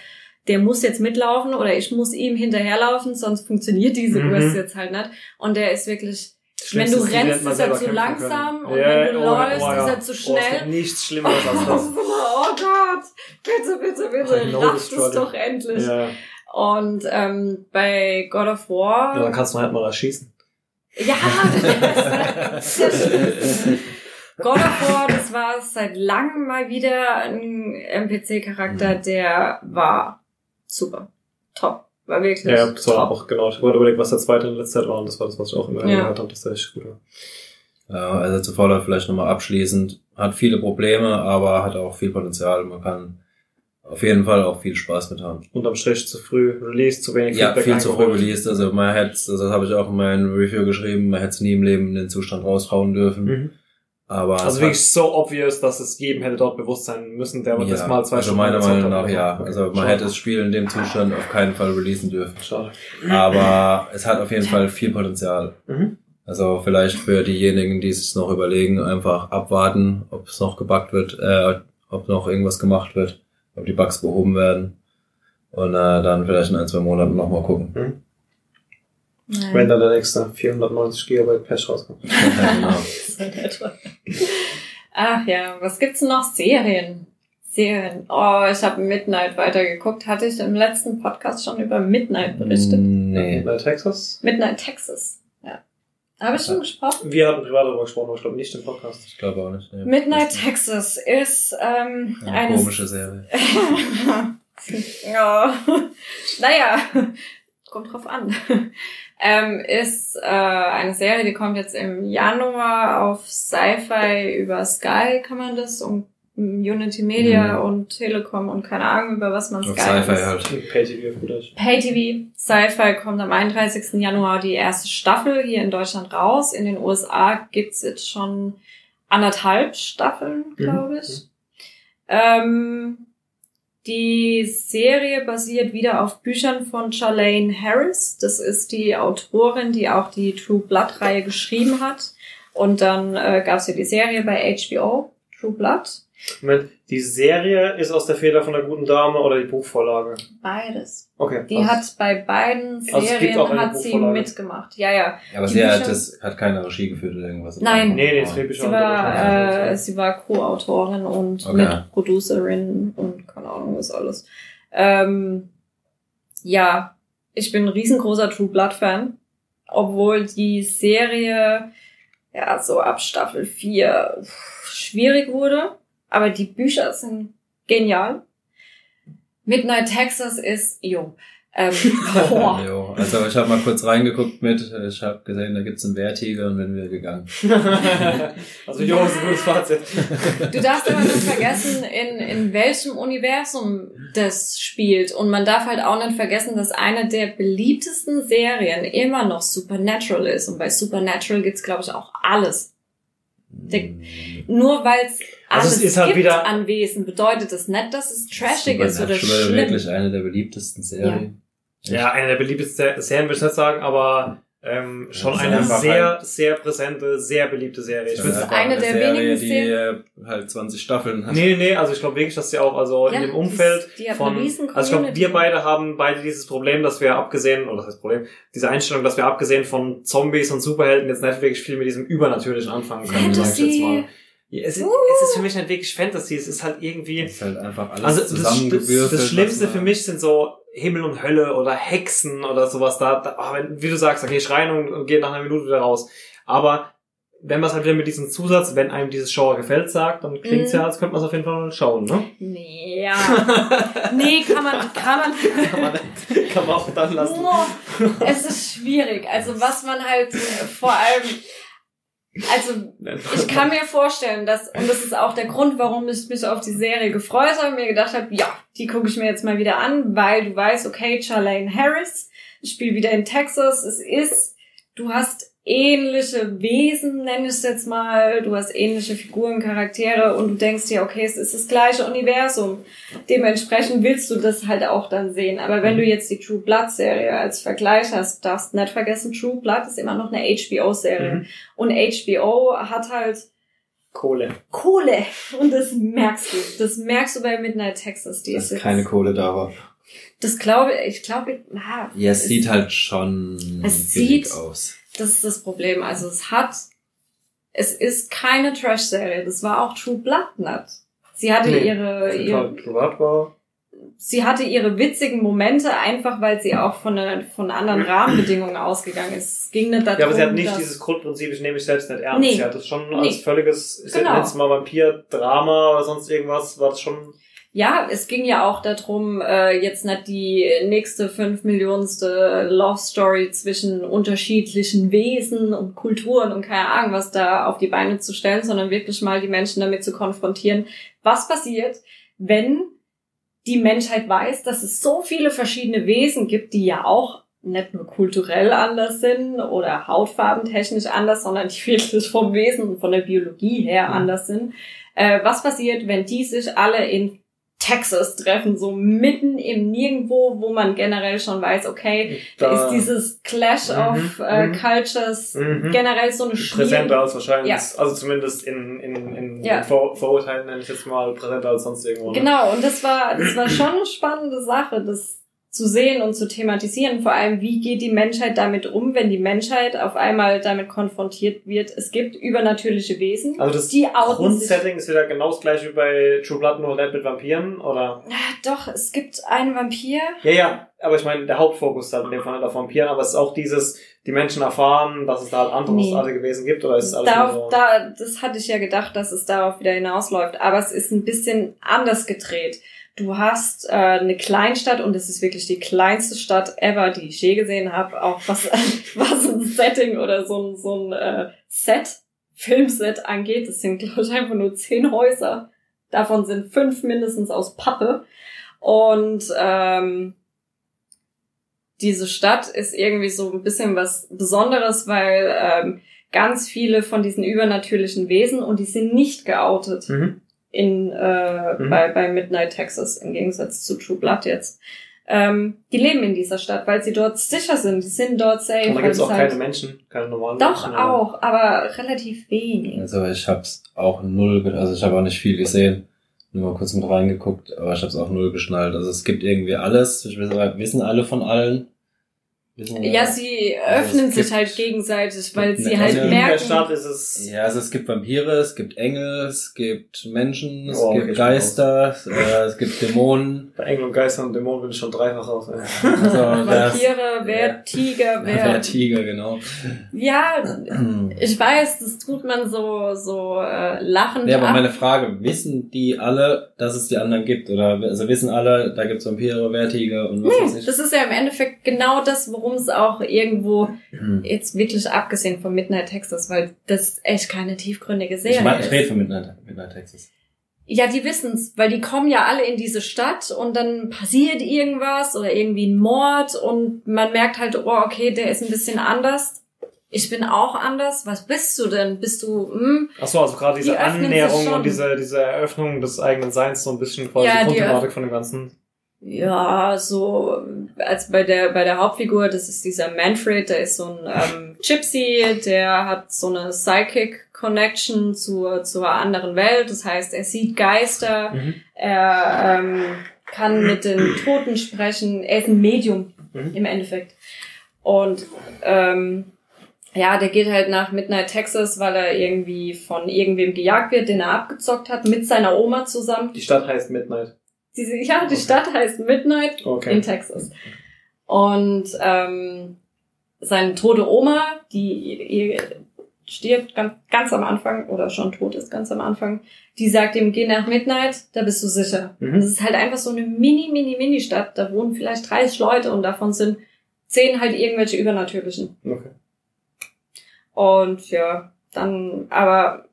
der muss jetzt mitlaufen oder ich muss ihm hinterherlaufen, sonst funktioniert diese Mhm. Quest jetzt halt nicht. Und der ist wirklich, wenn du ist, rennst, ist er zu langsam können. und Ja, wenn du oh, läufst, oh, ja. ist er zu Oh, es schnell. gibt nichts Schlimmeres als Das das. *laughs* ist oh Gott, bitte, bitte, bitte, know raff this es doch endlich. Ja. Und ähm, bei God of War... ja, dann kannst du halt mal erschießen. Ja, das *laughs* ist, *laughs* God of War, das war seit langem mal wieder ein NPC-Charakter, Mhm. der war super. Top. War wirklich Ja, das war top. auch genau. Ich wollte überlegen, was der zweite in letzter Zeit war und das war das, was ich auch immer Ja. gehört habe, dass der echt gut war. Ja, also zu Fallout vielleicht nochmal abschließend. Hat viele Probleme, aber hat auch viel Potenzial. Man kann auf jeden Fall auch viel Spaß mit haben. Unterm Strich zu früh Release, zu wenig Ja, Feedback viel zu früh eingeholt. released. Also man hätte, also das habe ich auch in meinem Review geschrieben, man hätte es nie im Leben in den Zustand raushauen dürfen. Mhm. Aber Also wirklich so obvious, dass es jedem hätte dort bewusst sein müssen, der ja, das mal zwei also Stunden meiner Meinung nach ja. Also man schade. hätte das Spiel in dem Zustand auf keinen Fall releasen dürfen. Schade. Aber es hat auf jeden Fall viel Potenzial. Mhm. Also vielleicht für diejenigen, die es noch überlegen, einfach abwarten, ob es noch gebackt wird, äh, ob noch irgendwas gemacht wird, ob die Bugs behoben werden. Und äh, dann vielleicht in ein, zwei Monaten nochmal gucken. Nein. Wenn dann der nächste 490 GB Patch rauskommt. *laughs* Ja, genau. Das etwa- Ach ja, was gibt's denn noch? Serien. Serien. Oh, ich habe Midnight weitergeguckt. Hatte ich im letzten Podcast schon über Midnight berichtet? Nee. Bei Texas? Midnight Texas. Ja. Habe ich schon gesprochen? Wir hatten privat darüber gesprochen, aber ich glaube nicht im Podcast. Ich glaube auch nicht. Nee. Midnight Texas ist ähm, Eine eine komische Serie. *laughs* ja. Naja, kommt drauf an. Ähm, ist äh, eine Serie, die kommt jetzt im Januar auf Sci-Fi über Sky, kann man das, und Unity Media Mhm. und Telekom und keine Ahnung, über was man Sky Sci-Fi halt. Pay-TV auf gut Deutsch. Pay-TV, Sci-Fi kommt am 31. Januar die erste Staffel hier in Deutschland raus. In den USA gibt's jetzt schon anderthalb Staffeln, glaube ich. Ähm, die Serie basiert wieder auf Büchern von Charlene Harris. Das ist die Autorin, die auch die True Blood-Reihe geschrieben hat. Und dann äh, gab's ja die Serie bei HBO, True Blood. Moment, die Serie ist aus der Feder von der guten Dame oder die Buchvorlage? Beides. Okay. Die also- hat bei beiden Also Serien eine hat sie mitgemacht. Ja, ja. Ja, aber Die sie hat, das, hat keine Regie geführt oder irgendwas. Nein. Nee, nee. Drehbücher Sie war, äh, sie war Co-Autorin und Okay. Mitproducerin und keine Ahnung was alles. Ähm, ja, ich bin ein riesengroßer True Blood Fan, obwohl die Serie ja so ab Staffel 4 uff, schwierig wurde, aber die Bücher sind genial. Midnight Texas ist, jo, Ähm, *laughs* boah. Jo, also ich habe mal kurz reingeguckt mit, ich habe gesehen, da gibt's einen Wehrtiger und bin wieder gegangen. *laughs* also Jo ist ein gutes Fazit. Du darfst aber nicht vergessen, in, in welchem Universum das spielt. Und man darf halt auch nicht vergessen, dass eine der beliebtesten Serien immer noch Supernatural ist. Und bei Supernatural gibt's glaube ich, auch alles. Der, nur weil es Also alles es ist halt gibt wieder- an Wesen, bedeutet das nicht, dass es trashig ist oder schlimm. wirklich eine der beliebtesten Serien. Ja, eine der beliebtesten Serien würde ich nicht sagen, aber ähm, schon das eine sehr, halt- sehr präsente, sehr beliebte Serie. Ich Das finde ist eine der Serie, wenigen die Serien- äh, halt 20 Staffeln hat. Nee, nee, also ich glaube wirklich, dass sie auch, also Ja, in dem die Umfeld ist- die hat von, also ich glaube, wir beide haben beide dieses Problem, dass wir abgesehen, oder das heißt Problem, diese Einstellung, dass wir abgesehen von Zombies und Superhelden jetzt nicht wirklich viel mit diesem Übernatürlichen anfangen können, sag ich jetzt mal. Es, ist, Uh. es ist für mich nicht wirklich Fantasy, es ist halt irgendwie, Es ist halt einfach alles also das, zusammengewürfelt. das, das Schlimmste für mich sind so Himmel und Hölle oder Hexen oder sowas da, da oh, wenn, wie du sagst, okay, schreien und, und geht nach einer Minute wieder raus. Aber wenn man es halt wieder mit diesem Zusatz, wenn einem dieses Genre gefällt, sagt, dann klingt es Mhm. ja, als könnte man es auf jeden Fall mal schauen, ne? Nee, ja. *laughs* nee, kann man, kann man. *laughs* kann, man, kann man auch dann lassen. Boah, es ist schwierig. Also was man halt vor allem, also ich kann mir vorstellen, dass, und das ist auch der Grund, warum ich mich auf die Serie gefreut habe, mir gedacht habe, ja, die gucke ich mir jetzt mal wieder an, weil du weißt, okay, Charlene Harris spielt wieder in Texas, es ist, du hast ähnliche Wesen, nenne ich es jetzt mal, du hast ähnliche Figuren, Charaktere und du denkst dir, okay, es ist das gleiche Universum. Dementsprechend willst du das halt auch dann sehen. Aber wenn du jetzt die True Blood Serie als Vergleich hast, darfst nicht vergessen, True Blood ist immer noch eine HBO-Serie. Mhm. Und HBO hat halt Kohle. Kohle. Und das merkst du. Das merkst du bei Midnight Texas. Die dass ist jetzt- keine Kohle da war. Das glaube ich, glaube, na, Ja, es sieht halt schon Es billig sieht- aus. Das ist das Problem. Also es hat, es ist keine Trash-Serie. Das war auch True Blood nicht. Sie hatte Nee. ihre, ihre, Total privat war. sie hatte ihre witzigen Momente einfach, weil sie auch von, einer, von anderen Rahmenbedingungen ausgegangen ist. Es ging nicht darum, Ja, aber sie hat nicht dieses Grundprinzip, ich nehme mich selbst nicht ernst. Nee. Sie hat das schon Nee. als völliges, ich Genau. nenne es mal Vampir-Drama oder sonst irgendwas, war das schon Ja, es ging ja auch darum, äh, jetzt nicht die nächste fünf Millionenste Love Story zwischen unterschiedlichen Wesen und Kulturen und keine Ahnung was da auf die Beine zu stellen, sondern wirklich mal die Menschen damit zu konfrontieren, was passiert, wenn die Menschheit weiß, dass es so viele verschiedene Wesen gibt, die ja auch nicht nur kulturell anders sind oder hautfarbentechnisch anders, sondern die *laughs* wirklich vom Wesen und von der Biologie her anders sind. Äh, was passiert, wenn die sich alle in Texas treffen, so mitten im Nirgendwo, wo man generell schon weiß, okay, da ist dieses Clash Mhm, of äh, mhm. Cultures Mhm. generell so eine präsenter schwierige... als wahrscheinlich, Ja. also zumindest in, in, in, Ja. in Vor Vorurteilen nenne ich jetzt mal präsenter als sonst irgendwo. ne? Genau, und das war, das war schon eine spannende Sache, das zu sehen und zu thematisieren. Vor allem, wie geht die Menschheit damit um, wenn die Menschheit auf einmal damit konfrontiert wird, es gibt übernatürliche Wesen, Also das die. Grundsetting ist wieder genau das gleiche wie bei True Blood, nur nicht mit Vampiren, oder? Ah, Doch, es gibt einen Vampir. Ja, ja, aber ich meine, der Hauptfokus ist halt in dem Fall auf Vampiren, aber es ist auch dieses, die Menschen erfahren, dass es da halt andere Nee. artige Wesen gibt, oder ist es alles Darauf, so? da, das hatte ich ja gedacht, dass es darauf wieder hinausläuft. Aber es ist ein bisschen anders gedreht. Du hast äh, eine Kleinstadt und es ist wirklich die kleinste Stadt ever, die ich je gesehen habe. Auch was, *laughs* was ein Setting oder so ein, so ein äh, Set, Filmset angeht. Das sind, glaube ich, einfach nur zehn Häuser. Davon sind fünf mindestens aus Pappe. Und ähm, diese Stadt ist irgendwie so ein bisschen was Besonderes, weil ähm, ganz viele von diesen übernatürlichen Wesen und die sind nicht geoutet Mhm. In äh, Mhm. bei, bei Midnight Texas im Gegensatz zu True Blood jetzt. Ähm, die leben in dieser Stadt, weil sie dort sicher sind. Die sind dort safe. Und da gibt es auch halt- keine Menschen, keine normalen Doch Menschen. auch, aber relativ wenig. Also ich hab's auch null, also ich habe auch nicht viel gesehen, nur mal kurz mit reingeguckt, aber ich hab's auch null geschnallt. Also es gibt irgendwie alles, ich wissen alle von allen. Ja, sie Also öffnen es sich gibt- halt gegenseitig, weil sie halt Engel in der merken. Stadt ist es. Ja, also es gibt Vampire, es gibt Engel, es gibt Menschen, es Oh, gibt Geister, äh, es gibt Dämonen. Bei Engel und Geistern und Dämonen bin ich schon dreifach raus. ey. Also *laughs* Vampire, wer Ja. Tiger, *laughs* wer. der Tiger, genau. Ja, *clears throat* ich weiß, das tut man so, so äh, lachend. Ja, aber ab. meine Frage, wissen die alle, dass es die anderen gibt? Oder also wissen alle, da gibt's Vampire, Vertiger und was weiß Nee, ich? das ist ja im Endeffekt genau das, worum es auch irgendwo Hm. jetzt wirklich abgesehen von Midnight Texas, weil das echt keine tiefgründige Serie Ich, mein, ich ist. rede von Midnight, Midnight Texas. Ja, die wissen's, weil die kommen ja alle in diese Stadt und dann passiert irgendwas oder irgendwie ein Mord und man merkt halt, oh, okay, der ist ein bisschen anders. Ich bin auch anders. Was bist du denn? Bist du, hm? Ach so, also gerade diese Die Annäherung und diese, diese Eröffnung des eigenen Seins so ein bisschen quasi Ja, Grundthematik von dem Ganzen. Ja, so als bei der bei der Hauptfigur, das ist dieser Manfred, der ist so ein ähm, Gypsy, der hat so eine Psychic Connection zur zur anderen Welt. Das heißt, er sieht Geister, Mhm. er ähm, kann mit den Toten sprechen. Er ist ein Medium Mhm. im Endeffekt. Und ähm, ja, der geht halt nach Midnight Texas, weil er irgendwie von irgendwem gejagt wird, den er abgezockt hat, mit seiner Oma zusammen. Die Stadt heißt Midnight. Diese, ja, die Stadt heißt Midnight Okay. in Texas. Und ähm, seine tote Oma, die ihr stirbt ganz, ganz am Anfang oder schon tot ist ganz am Anfang, die sagt ihm, geh nach Midnight, da bist du sicher. Mhm. Und es ist halt einfach so eine mini, mini, mini Stadt. Da wohnen vielleicht 30 Leute und davon sind zehn halt irgendwelche Übernatürlichen. Okay. Und ja, dann, aber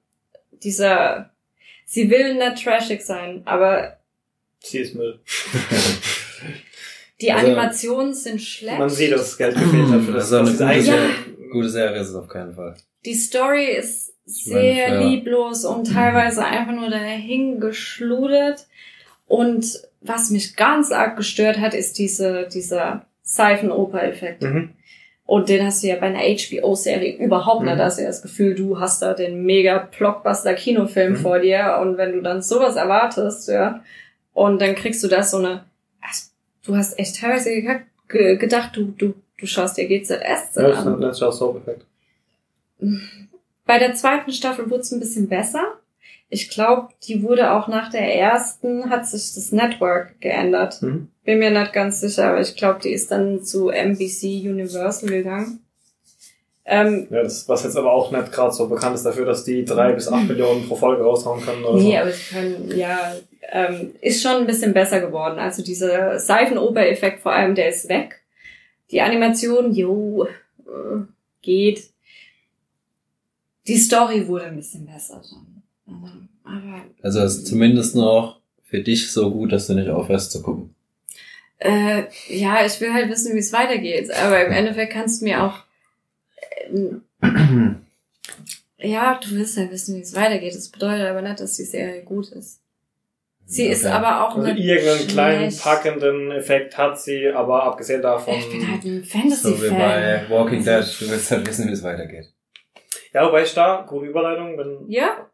dieser, sie will nicht trashig sein, aber Sie ist Müll. die Also- Animationen sind schlecht. Man sieht, dass das Geld gefehlt hat für das. Also eine was diese gute, Ja. gute Serie ist es auf keinen Fall. Die Story ist meine, sehr ja. lieblos und teilweise einfach nur dahin geschludert. Und was mich ganz arg gestört hat, ist diese, dieser Seifenoper-Effekt. Mhm. Und den hast du ja bei einer HBO-Serie überhaupt nicht. Mhm. Da hast du ja das Gefühl, du hast da den mega Blockbuster-Kinofilm Mhm. vor dir. Und wenn du dann sowas erwartest, ja, und dann kriegst du das so eine, ach, du hast echt teilweise ge- ge- gedacht, du, du, du schaust dir GZS Ja, das ist an. ein Natural Soap Effekt. Bei der zweiten Staffel wurde es ein bisschen besser. Ich glaube, die wurde auch nach der ersten, hat sich das Network geändert. Mhm. Bin mir nicht ganz sicher, aber ich glaube, die ist dann zu NBC Universal gegangen. Ähm, Ja, das, was jetzt aber auch nicht gerade so bekannt ist dafür, dass die drei bis acht Millionen pro Folge raushauen können oder nee, so. aber sie können, ja, ähm, ist schon ein bisschen besser geworden. Also dieser Seifenoper-Effekt vor allem, der ist weg. Die Animation, jo, äh, geht. Die Story wurde ein bisschen besser. schon. Ähm, Aber Also es ist zumindest noch für dich so gut, dass du nicht aufhörst zu gucken. Äh, ja, ich will halt wissen, wie es weitergeht. Aber im Endeffekt kannst du mir auch. Ähm, *clears throat* ja, du willst halt wissen, wie es weitergeht. Das bedeutet aber nicht, dass die Serie gut ist. Sie ist Okay. aber auch Also nicht irgendeinen kleinen schlecht. packenden Effekt hat sie, aber abgesehen davon. Ich bin halt ein So wie Fantasy-Fan. bei Walking Dead, du willst halt wissen, wie es weitergeht. Ja, wobei ich da, gute Überleitung, wenn ja,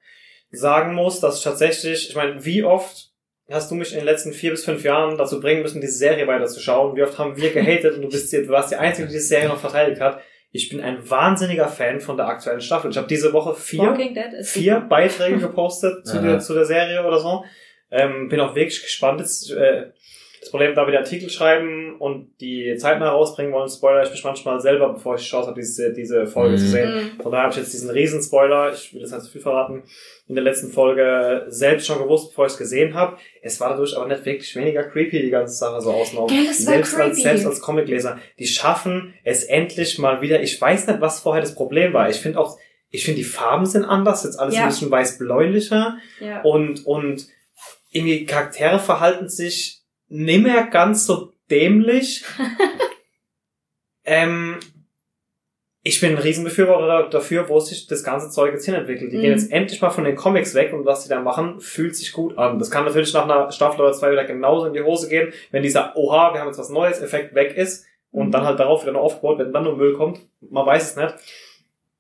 sagen muss, dass ich tatsächlich, ich meine, wie oft hast du mich in den letzten vier bis fünf Jahren dazu bringen müssen, diese Serie weiterzuschauen? Wie oft haben wir gehatet und du bist du warst die Einzige, die diese Serie noch verteidigt hat. Ich bin ein wahnsinniger Fan von der aktuellen Staffel. Ich habe diese Woche vier, Walking Dead ist vier. Beiträge gepostet zu, der, zu der Serie oder so. Ähm, bin auch wirklich gespannt. Jetzt, äh, das Problem, da wir den Artikel schreiben und die zeitnah rausbringen wollen, spoiler ich mich manchmal selber, bevor ich die Chance habe, diese, diese Folge Mhm. zu sehen. Mhm. Von daher habe ich jetzt diesen Riesen-Spoiler, ich will jetzt nicht zu viel verraten, in der letzten Folge selbst schon gewusst, bevor ich es gesehen habe. Es war dadurch aber nicht wirklich weniger creepy, die ganze Sache so war Selbst als, selbst als Comicleser. Die schaffen es endlich mal wieder. Ich weiß nicht, was vorher das Problem war. Ich finde auch, ich finde die Farben sind anders, jetzt alles Ja. ein bisschen weiß-bläulicher Ja. und, und irgendwie Charaktere verhalten sich nimmer ganz so dämlich. *laughs* ähm, ich bin ein Riesenbefürworter dafür, wo sich das ganze Zeug jetzt hinentwickelt. Die Mhm. gehen jetzt endlich mal von den Comics weg und was sie da machen, fühlt sich gut an. Das kann natürlich nach einer Staffel oder zwei wieder genauso in die Hose gehen, wenn dieser Oha, wir haben jetzt was Neues, Effekt weg ist und Mhm. dann halt darauf wieder noch aufgebaut, wenn dann nur Müll kommt. Man weiß es nicht.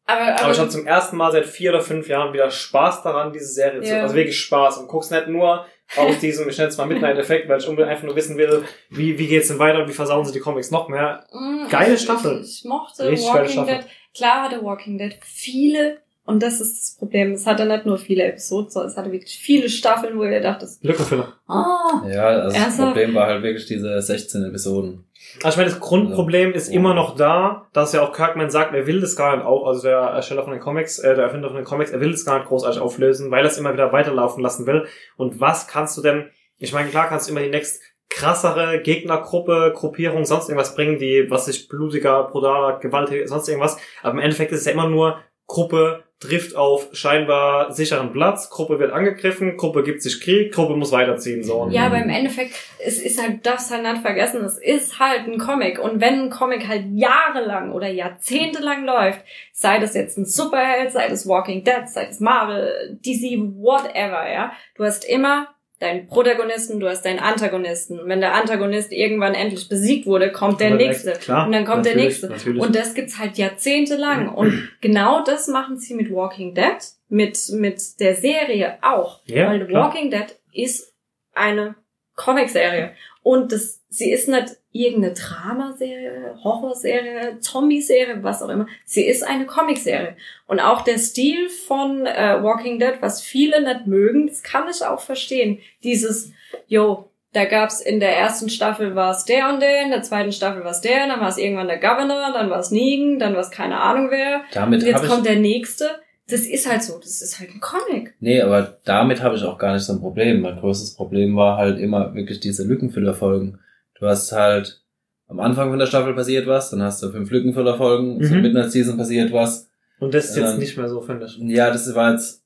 Aber, Aber aber, ich habe zum ersten Mal seit vier oder fünf Jahren wieder Spaß daran, diese Serie zu, Ja. also wirklich Spaß und guck's nicht nur, aus diesem, ich nenne es mal Midnight-Effekt, weil ich unbedingt einfach nur wissen will, wie, wie geht's denn weiter und wie versauen sie die Comics noch mehr. Mm, Geile Staffel. Ich, ich mochte Richtig geile Walking Staffel. Dead. Klar hatte Walking Dead viele, und das ist das Problem, es hatte nicht nur viele Episoden, sondern es hatte wirklich viele Staffeln, wo ihr dachtet, Lückenfüller. ah, Ja, also das? Problem war halt wirklich diese 16 Episoden. Also ich meine, das Grundproblem ist immer noch da, dass ja auch Kirkman sagt, er will das gar nicht auch, also der Ersteller von den Comics, äh, der Erfinder von den Comics, er will das gar nicht großartig auflösen, weil er es immer wieder weiterlaufen lassen will. Und was kannst du denn, ich meine, klar kannst du immer die nächst krassere Gegnergruppe, Gruppierung, sonst irgendwas bringen, die, was sich blutiger, brutaler, gewaltiger, sonst irgendwas. Aber im Endeffekt ist es ja immer nur Gruppe trifft auf scheinbar sicheren Platz, Gruppe wird angegriffen, Gruppe gibt sich Krieg, Gruppe muss weiterziehen, so. Ja, aber im Endeffekt, es ist halt, darfst halt nicht vergessen, es ist halt ein Comic. Und wenn ein Comic halt jahrelang oder jahrzehntelang läuft, sei das jetzt ein Superheld, sei das Walking Dead, sei das Marvel, DC, whatever, ja, du hast immer deinen Protagonisten, du hast deinen Antagonisten. Und wenn der Antagonist irgendwann endlich besiegt wurde, kommt der dann nächste. Klar, Und dann kommt der nächste. Natürlich. Und das gibt's halt jahrzehntelang. Und genau das machen sie mit Walking Dead, mit, mit der Serie auch. Ja, Weil klar. Walking Dead ist eine Comicserie. Und das, sie ist nicht irgendeine Dramaserie, Horrorserie, Zombie-Serie, was auch immer. Sie ist eine Comicserie. Und auch der Stil von äh, Walking Dead, was viele nicht mögen, das kann ich auch verstehen. Dieses, yo, da gab's in der ersten Staffel war es der und der, in der zweiten Staffel war es der, dann war es irgendwann der Governor, dann war es Negan, dann war es keine Ahnung wer. Damit Und jetzt kommt der nächste. Das ist halt so, das ist halt ein Comic. Nee, aber damit habe ich auch gar nicht so ein Problem. Mein größtes Problem war halt immer wirklich diese Lückenfüllerfolgen. Du hast halt am Anfang von der Staffel passiert was, dann hast du fünf Lückenfüllerfolgen, Mhm. zur Midnight Season passiert was. Und das ist jetzt Ähm, nicht mehr so, finde ich. Ja, das war jetzt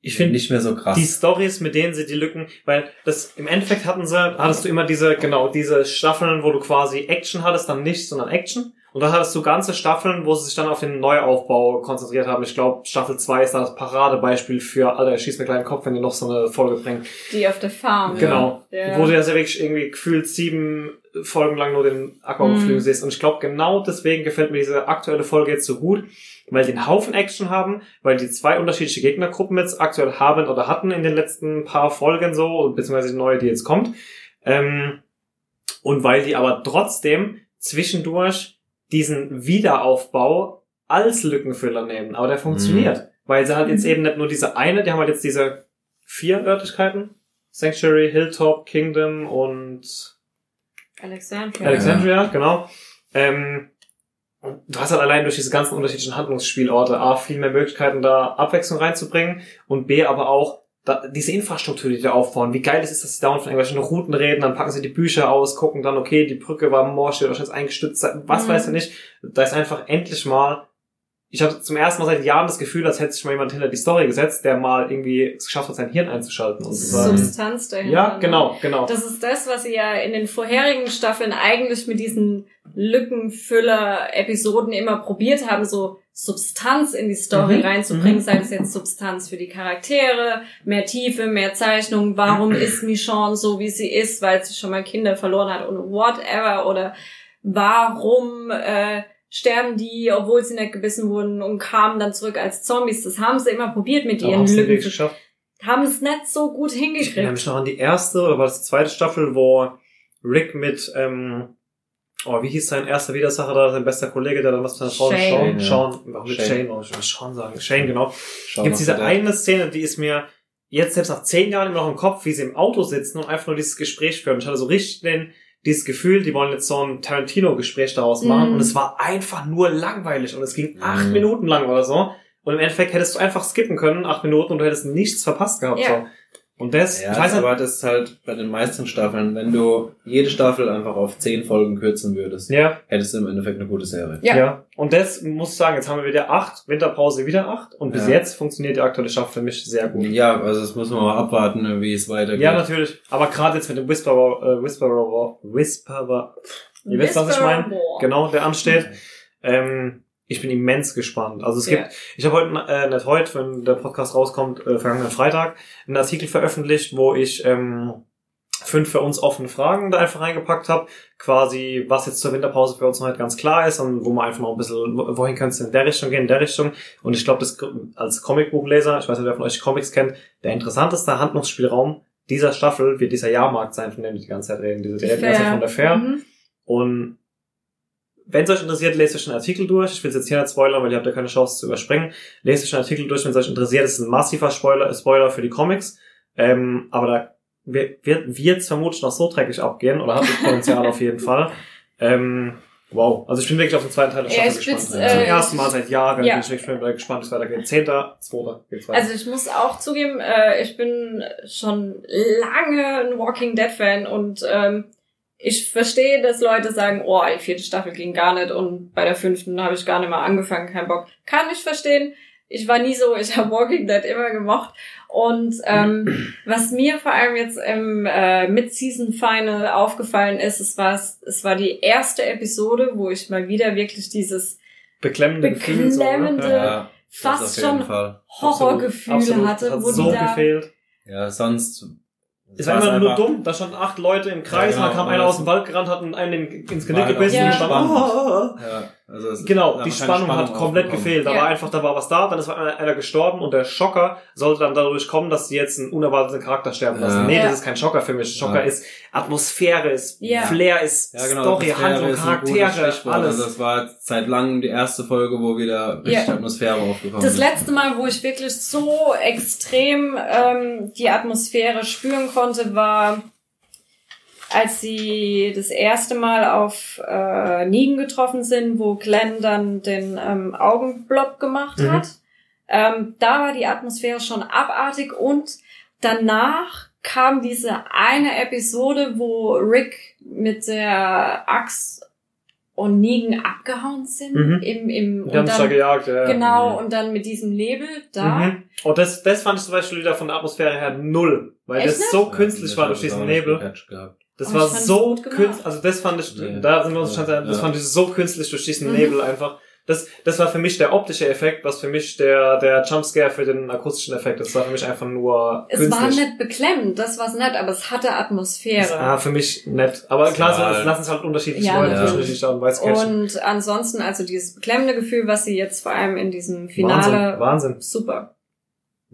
Ich finde nicht mehr so krass. die Stories, mit denen sie die Lücken, weil das im Endeffekt hatten sie, hattest du immer diese, genau, diese Staffeln, wo du quasi Action hattest, dann nicht, sondern Action. Und da hattest du ganze Staffeln, wo sie sich dann auf den Neuaufbau konzentriert haben. Ich glaube, Staffel 2 ist da das Paradebeispiel für, Alter, schieß mir gleich den Kopf, wenn ihr noch so eine Folge bringt. Die auf der Farm. Genau. Ja. Wo du ja sehr wirklich irgendwie gefühlt sieben Folgen lang nur den Acker Mhm. siehst. Und ich glaube, genau deswegen gefällt mir diese aktuelle Folge jetzt so gut, weil die einen Haufen Action haben, weil die zwei unterschiedliche Gegnergruppen jetzt aktuell haben oder hatten in den letzten paar Folgen so, beziehungsweise die neue, die jetzt kommt. Ähm, und weil die aber trotzdem zwischendurch diesen Wiederaufbau als Lückenfüller nehmen. Aber der funktioniert. Weil sie halt jetzt Mhm. eben nicht nur diese eine, die haben halt jetzt diese vier Örtlichkeiten. Sanctuary, Hilltop, Kingdom und Alexandria. Alexandria, genau. Ähm, und du hast halt allein durch diese ganzen unterschiedlichen Handlungsspielorte A, viel mehr Möglichkeiten, da Abwechslung reinzubringen und B, aber auch da, diese Infrastruktur, die die aufbauen. Wie geil es ist, dass sie dauernd von irgendwelchen Routen reden, dann packen sie die Bücher aus, gucken dann, okay, die Brücke war morsch, die hat wahrscheinlich eingestützt, was Mhm. weiß ich nicht. Da ist einfach endlich mal ich habe zum ersten Mal seit Jahren das Gefühl, als hätte sich mal jemand hinter die Story gesetzt, der mal irgendwie es geschafft hat, sein Hirn einzuschalten. Und zu sagen, Substanz dahinter. ja, ne? genau, genau. Das ist das, was sie ja in den vorherigen Staffeln eigentlich mit diesen Lückenfüller-Episoden immer probiert haben, so Substanz in die Story Mhm, reinzubringen, mhm. sei es jetzt Substanz für die Charaktere, mehr Tiefe, mehr Zeichnung, warum *clears throat* ist Michonne so, wie sie ist, weil sie schon mal Kinder verloren hat und whatever, oder warum äh, sterben die, obwohl sie nicht gebissen wurden und kamen dann zurück als Zombies. Das haben sie immer probiert mit ihren haben sie nicht Lücken. geschafft. Haben es nicht so gut Ich erinnere hingekriegt. mich noch an die erste, oder war das die zweite Staffel, wo Rick mit, ähm, oh, wie hieß sein erster Widersacher da, sein bester Kollege, der dann was mit seiner Frau, Shane. Sean, Sean, warum mit Shane. Shane, oh, ich will Sean sagen, Shane, genau. Mal diese eine Szene, die ist mir jetzt selbst nach zehn Jahren immer noch im Kopf, wie sie im Auto sitzen und einfach nur dieses Gespräch führen. Ich hatte so richtig den, dieses Gefühl, die wollen jetzt so ein Tarantino-Gespräch daraus machen Mhm. und es war einfach nur langweilig und es ging acht Mhm. Minuten lang oder so. Und im Endeffekt hättest du einfach skippen können, acht Minuten und du hättest nichts verpasst gehabt. Ja. So. Und das, Ja, ich weiß nicht, aber das ist halt bei den meisten Staffeln, wenn du jede Staffel einfach auf zehn Folgen kürzen würdest, ja, hättest du im Endeffekt eine gute Serie. Ja. ja, Und das muss ich sagen, jetzt haben wir wieder acht, Winterpause wieder acht und bis Ja. jetzt funktioniert die aktuelle Staffel für mich sehr gut. Ja, also das muss man mal abwarten, wie es weitergeht. Ja, natürlich. Aber gerade jetzt mit dem Whisperer, äh, Whisperer, Whisperer, ihr wisst, was ich meine? Genau, der ansteht. Ähm, ich bin immens gespannt. Also es Ja. gibt, ich habe heute, äh, nicht heute, wenn der Podcast rauskommt, äh, vergangenen Freitag, einen Artikel veröffentlicht, wo ich ähm, fünf für uns offene Fragen da einfach reingepackt habe. Quasi, was jetzt zur Winterpause für uns noch nicht ganz klar ist und wo man einfach noch ein bisschen, wo- wohin könnte es in der Richtung gehen, in der Richtung. Und ich glaube, das als Comicbuchleser, ich weiß nicht, wer von euch Comics kennt, der interessanteste Handlungsspielraum dieser Staffel wird dieser Jahrmarkt sein, von dem wir die ganze Zeit reden. Diese Zeit von der Fair. Mhm. Und wenn es euch interessiert, lest euch den Artikel durch. Ich will es jetzt hier nicht spoilern, weil ihr habt ja keine Chance zu überspringen. Lest euch den Artikel durch, wenn es euch interessiert. Es ist ein massiver Spoiler, Spoiler für die Comics. Ähm, aber da wird wird es vermutlich noch so dreckig abgehen oder hat das Potenzial auf jeden Fall. Ähm, wow. Also ich bin wirklich auf den zweiten Teil der Ja, Staffel ich gespannt. bin's, Zum äh, ersten Mal seit Jahren ja. bin ich wirklich gespannt, wie es weitergeht. Zehnter, zweiter geht's weiter. Also ich muss auch zugeben, äh, ich bin schon lange ein Walking Dead Fan und ähm, ich verstehe, dass Leute sagen, oh, die vierte Staffel ging gar nicht und bei der fünften habe ich gar nicht mal angefangen, kein Bock. Kann ich verstehen. Ich war nie so, ich habe Walking Dead immer gemocht. Und ähm, *clears throat* was mir vor allem jetzt im äh, Mid-Season Final aufgefallen ist, es war es war die erste Episode, wo ich mal wieder wirklich dieses beklemmende Gefühl. So, beklemmende- oder? Ja, fast schon Absolut. hatte, Hat wo so die da gefehlt. Ja, sonst. Es war einfach nur dumm, da standen acht Leute im Kreis, Ja, genau, dann kam einer aus dem Wald gerannt, hat einen in- ins Genick halt gebissen Ja. und stand, oh, *laughs* Ja, also es- Genau, die keine Spannung, hat komplett gefehlt. Da Ja. war einfach, da war was da, dann ist einer, gestorben und der Schocker sollte dann dadurch kommen, dass sie jetzt einen unerwarteten Charakter sterben lassen. Ja. Nee, Ja. das ist kein Schocker für mich. Schocker Ja. ist Atmosphäre, ist Ja. Flair, ist Ja, genau. Story, Atmosphäre Handlung, Charaktere, Stichwort. alles. Also das war seit langem die erste Folge, wo wieder richtig Ja. Atmosphäre aufgekommen Das ist. letzte Mal, wo ich wirklich so extrem ähm, die Atmosphäre spüren konnte, war, als sie das erste Mal auf äh, Negan getroffen sind, wo Glenn dann den ähm, Augenblock gemacht Mhm. hat. Ähm, da war die Atmosphäre schon abartig und danach kam diese eine Episode, wo Rick mit der Axt und Negan abgehauen sind Mhm. im, im Die haben sich da gejagt, ja. Genau, Mhm. und dann mit diesem Nebel da. Mhm. Und das, das fand ich zum Beispiel wieder von der Atmosphäre her null. Weil Echt das nicht? so künstlich Ja, war durch diesen Nebel. Das Aber war so künstlich, also das fand ich, Nee. da sind wir uns schon, Ja. das Ja. fand ich so künstlich durch diesen Mhm. Nebel einfach. Das, das war für mich der optische Effekt, was für mich der, der Jumpscare für den akustischen Effekt ist. Das war für mich einfach nur Es künstlich. war nicht beklemmend, das war's nicht, aber es hatte Atmosphäre. Ah, für mich nett. Aber klar, Ja, so, es halt. lassen es halt unterschiedliche Ja, Leute natürlich. unterschiedliche Art und Weise. Und ansonsten, also dieses beklemmende Gefühl, was sie jetzt vor allem in diesem Finale, Wahnsinn, Wahnsinn. super.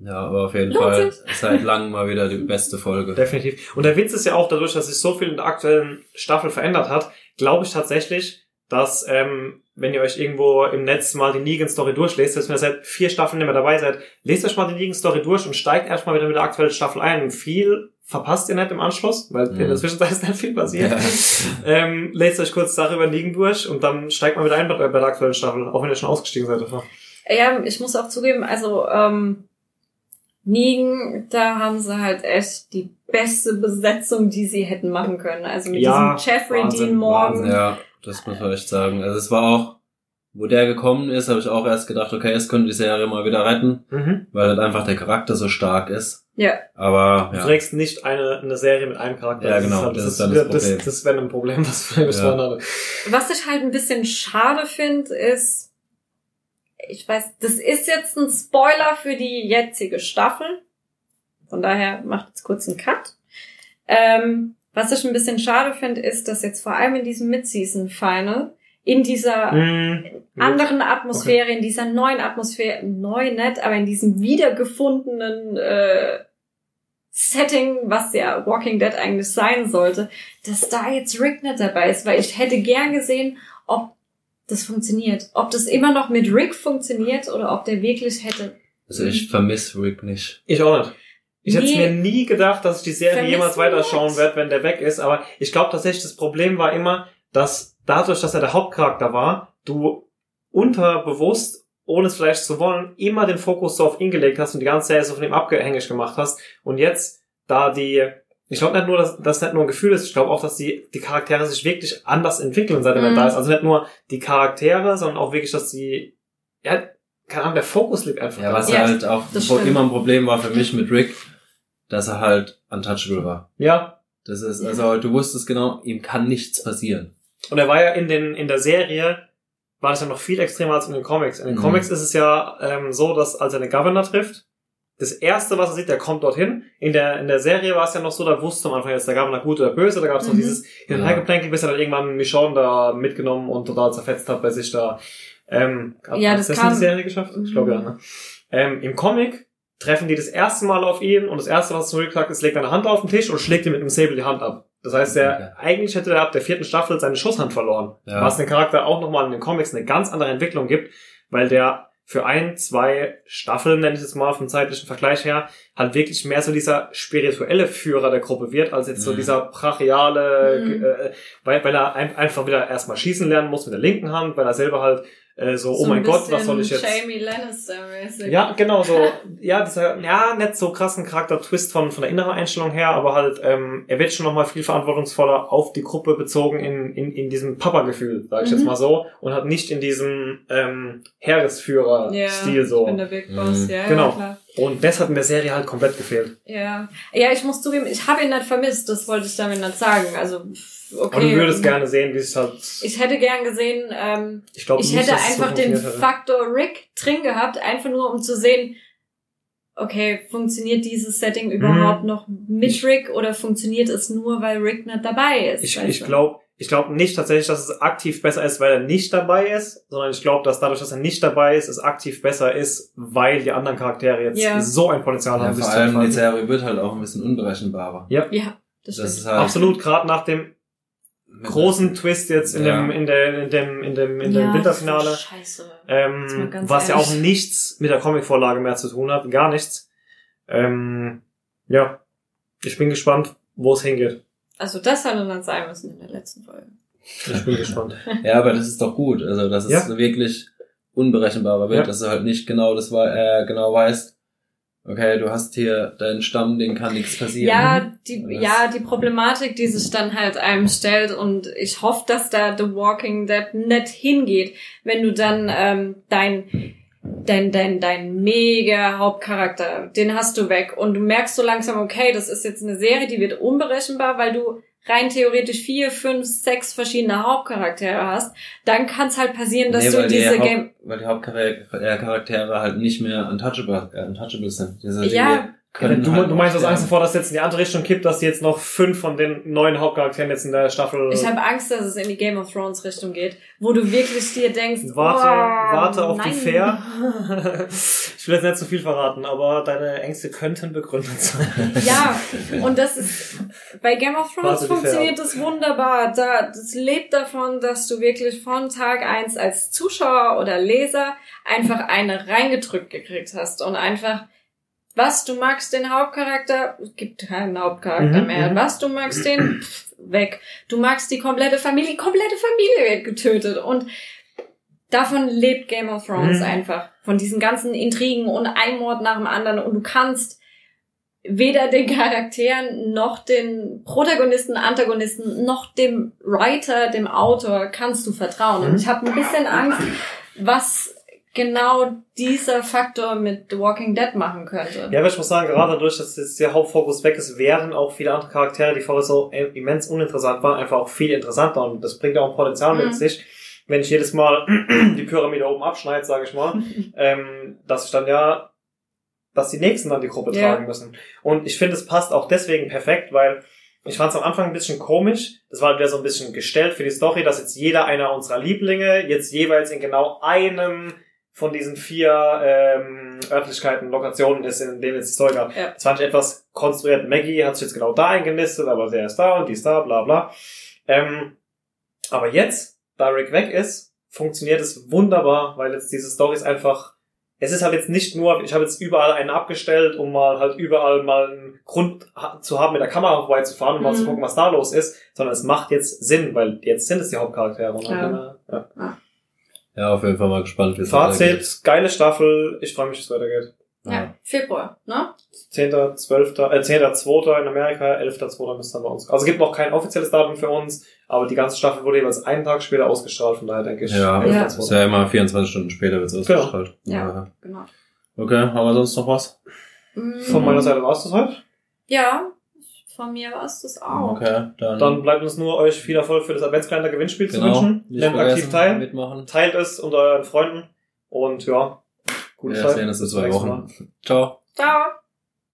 Ja, aber auf jeden Fall *laughs* seit langem mal wieder die beste Folge. Definitiv. Und der Witz ist ja auch dadurch, dass sich so viel in der aktuellen Staffel verändert hat, glaube ich tatsächlich, dass, ähm, wenn ihr euch irgendwo im Netz mal die Negan-Story durchlest, dass ihr seit vier Staffeln nicht mehr dabei seid, lest euch mal die Negan-Story durch und steigt erstmal wieder mit der aktuellen Staffel ein. Viel verpasst ihr nicht im Anschluss, weil in der Mhm. Zwischenzeit ist nicht viel passiert. Ja. *laughs* Ähm, lest euch kurz darüber Negan durch und dann steigt mal wieder ein bei, der aktuellen Staffel, auch wenn ihr schon ausgestiegen seid. Ja, ich muss auch zugeben, also ähm, Negan, da haben sie halt echt die beste Besetzung, die sie hätten machen können. Also mit Ja, diesem Jeffrey Wahnsinn, Dean Morgan. Wahnsinn. Ja, das muss man echt sagen. Also es war auch, wo der gekommen ist, habe ich auch erst gedacht, okay, es könnte die Serie mal wieder retten, Mhm. weil halt einfach der Charakter so stark ist. Ja. Aber Du ja, trägst nicht eine, eine Serie mit einem Charakter. Ja, Das genau, Ist halt, das das, ist dann das das, Problem. das wäre ein Problem, *laughs* was wir Ja. besprochen haben. Was ich halt ein bisschen schade finde, ist, ich weiß, das ist jetzt ein Spoiler für die jetzige Staffel. Von daher macht jetzt kurz einen Cut. Ähm, was ich ein bisschen schade finde, ist, dass jetzt vor allem in diesem Mid-Season-Final in dieser Mhm. anderen Atmosphäre, in dieser neuen Atmosphäre, neu nicht, aber in diesem wiedergefundenen äh, Setting, was ja Walking Dead eigentlich sein sollte, dass da jetzt Rick nicht dabei ist, weil ich hätte gern gesehen, ob das funktioniert. Ob das immer noch mit Rick funktioniert oder ob der wirklich hätte. also ich vermisse Rick nicht. Ich auch nicht. Ich hätte Nee. mir nie gedacht, dass ich die Serie Vermissen jemals weiterschauen werde, wenn der weg ist. Aber ich glaube tatsächlich, das Problem war immer, dass dadurch, dass er der Hauptcharakter war, du unterbewusst, ohne es vielleicht zu wollen, immer den Fokus so auf ihn gelegt hast und die ganze Serie so von ihm abgehängig gemacht hast. Und jetzt, da die, ich glaube nicht nur, dass das nicht nur ein Gefühl ist, ich glaube auch, dass die, die Charaktere sich wirklich anders entwickeln, seit er Mhm. da ist. Also nicht nur die Charaktere, sondern auch wirklich, dass die, ja, keine Ahnung, der Fokus liegt einfach. Ja, was. Ja, halt auch immer ein Problem war für mich mit Rick, dass er halt untouchable war. ja, Das ist, also du wusstest genau, ihm kann nichts passieren. Und er war ja in den in der Serie war das ja noch viel extremer als in den Comics. In den Mhm. Comics ist es ja ähm, so, dass als er den Governor trifft, das erste, was er sieht, der kommt dorthin. In der in der Serie war es ja noch so, da wusste man am Anfang jetzt der Governor gut oder böse. Da gab es noch Mhm. dieses Hin und Ja. Hergeplänkel, bis er dann irgendwann Michonne da mitgenommen und total zerfetzt hat bei sich da. Ähm, hat- Ja, das das kam- in die Serie geschafft? Ich glaube ja. Mhm. Ne? Ähm, Im Comic treffen die das erste Mal auf ihn und das erste, was Rick sagt, ist, legt eine Hand auf den Tisch und schlägt ihm mit dem Säbel die Hand ab. Das heißt, er, eigentlich hätte er ab der vierten Staffel seine Schusshand verloren. Ja. Was den Charakter auch nochmal in den Comics eine ganz andere Entwicklung gibt, weil der für ein, zwei Staffeln, nenne ich es mal vom zeitlichen Vergleich her, halt wirklich mehr so dieser spirituelle Führer der Gruppe wird, als jetzt so Mhm. dieser brachiale, Mhm. äh, weil, weil er ein, einfach wieder erstmal schießen lernen muss mit der linken Hand, weil er selber halt äh, so, oh ein mein Gott, was soll ich jetzt... Jamie Lannister-mäßig. Ja, genau, so, ja, dieser, ja, nicht so krassen Charakter-Twist von, von der inneren Einstellung her, aber halt, ähm, er wird schon nochmal viel verantwortungsvoller auf die Gruppe bezogen in, in, in diesem Papa-Gefühl, sag ich Mhm. jetzt mal so, und hat nicht in diesem, ähm, Heeresführer-Stil ja, so. Ich bin der Big Boss, Mhm. ja, Genau. ja, klar. Und das hat in der Serie halt komplett gefehlt. Ja. ja, ich muss zugeben, ich habe ihn nicht vermisst, das wollte ich damit nicht sagen. Also, okay. Aber du würdest gerne sehen, wie es halt, Ich hätte gern gesehen, ähm, ich glaube ich nicht, hätte es so einfach den hätte. Faktor Rick drin gehabt, einfach nur um zu sehen, okay, funktioniert dieses Setting überhaupt noch mit Rick oder funktioniert es nur, weil Rick nicht dabei ist? Ich, ich glaube ich glaub nicht tatsächlich, dass es aktiv besser ist, weil er nicht dabei ist, sondern ich glaube, dass dadurch, dass er nicht dabei ist, es aktiv besser ist, weil die anderen Charaktere jetzt Ja. so ein Potenzial Ja, haben, vor allem die. Serie wird halt auch ein bisschen unberechenbarer. Ja, das stimmt. Das ist halt Absolut, gerade nach dem großen Twist jetzt in Ja. dem, in der, in dem, in dem, in dem Ja, Winterfinale, ähm, was ja ehrlich. auch nichts mit der Comicvorlage mehr zu tun hat, gar nichts. Ähm, ja, ich bin gespannt, wo es hingeht. Also das hätte dann sein müssen in der letzten Folge. Ich bin *laughs* gespannt. Ja, aber das ist doch gut. Also, dass es Ja. wirklich unberechenbarer wird, Ja. dass du halt nicht genau das äh, genau weißt, okay, du hast hier deinen Stamm, den kann nichts passieren. Ja, die, Das- ja, die Problematik, die sich dann halt einem stellt und ich hoffe, dass da The Walking Dead nicht hingeht, wenn du dann ähm, dein dein, dein, dein mega Hauptcharakter, den hast du weg. Und du merkst so langsam, okay, das ist jetzt eine Serie, die wird unberechenbar, weil du rein theoretisch vier, fünf, sechs verschiedene Hauptcharaktere hast, dann kann es halt passieren, dass Nee, du diese Haupt- Game... Weil die Hauptcharaktere halt nicht mehr untouchable, äh, untouchable sind. Also die Ja, können du, halt du meinst aus sterben. Angst davor, dass jetzt in die andere Richtung kippt, dass jetzt noch fünf von den neuen Hauptcharakteren jetzt in der Staffel. Ich habe Angst, dass es in die Game of Thrones Richtung geht, wo du wirklich dir denkst, Warte, oh, warte auf nein. die Fair. *laughs* ich will jetzt nicht zu viel verraten, aber deine Ängste könnten begründet sein. Ja, und das ist bei Game of Thrones Warte funktioniert das wunderbar. Da das lebt davon, dass du wirklich von Tag eins als Zuschauer oder Leser einfach eine reingedrückt gekriegt hast und einfach was du magst den Hauptcharakter, es gibt keinen Hauptcharakter Mhm, mehr. mhm. Was du magst den pff, weg. Du magst die komplette Familie, komplette Familie wird getötet und davon lebt Game of Thrones Mhm. einfach. Von diesen ganzen Intrigen und ein Mord nach dem anderen und du kannst weder den Charakteren noch den Protagonisten, Antagonisten noch dem Writer, dem Autor kannst du vertrauen. Und Mhm. ich habe ein bisschen Angst, was genau dieser Faktor mit The Walking Dead machen könnte. Ja, aber ich muss sagen, gerade dadurch, dass jetzt der Hauptfokus weg ist, werden auch viele andere Charaktere, die vorher so immens uninteressant waren, einfach auch viel interessanter und das bringt auch ein Potenzial Mhm. mit sich. Wenn ich jedes Mal *clears throat* die Pyramide oben abschneide, sage ich mal, *laughs* ähm, dass ich dann ja, dass die Nächsten dann die Gruppe Ja. tragen müssen. Und ich finde, es passt auch deswegen perfekt, weil ich fand es am Anfang ein bisschen komisch. Das war wieder so ein bisschen gestellt für die Story, dass jetzt jeder einer unserer Lieblinge jetzt jeweils in genau einem von diesen vier ähm, Örtlichkeiten, Lokationen ist, in denen jetzt die Story gab. Ja. Das fand ich etwas konstruiert. Maggie hat sich jetzt genau da eingenistet, aber der ist da und die ist da, bla bla. Ähm, aber jetzt, da Rick weg ist, funktioniert es wunderbar, weil jetzt diese Stories einfach es ist halt jetzt nicht nur, ich habe jetzt überall einen abgestellt, um mal halt überall mal einen Grund zu haben, mit der Kamera vorbeizufahren und mal Mhm. zu gucken, was da los ist, sondern es macht jetzt Sinn, weil jetzt sind es die Hauptcharaktere. Ja. dann, äh, ja. Ja, auf jeden Fall mal gespannt, wie es weitergeht. Fazit, geile Staffel, ich freue mich, dass es weitergeht. Ja, Februar, ne? 10., 12., äh, 10.2. in Amerika, 11.2. müsste dann bei uns. Also es gibt noch kein offizielles Datum für uns, aber die ganze Staffel wurde jeweils einen Tag später ausgestrahlt, von daher denke ich. Ja, Ja. 11.2.. ist ja immer 24 Stunden später wird es Genau. ausgestrahlt. Ja. Genau. Okay, haben wir sonst noch was? Von meiner Seite war es das heute. Ja, von mir war es das auch. Okay, dann, Dann bleibt uns nur euch viel Erfolg für das Adventskalender Gewinnspiel zu genau, wünschen. Nehmt aktiv teil, mitmachen. teilt es unter euren Freunden und ja, gute Wir Zeit. sehen uns in zwei Wochen. Ciao. Ciao.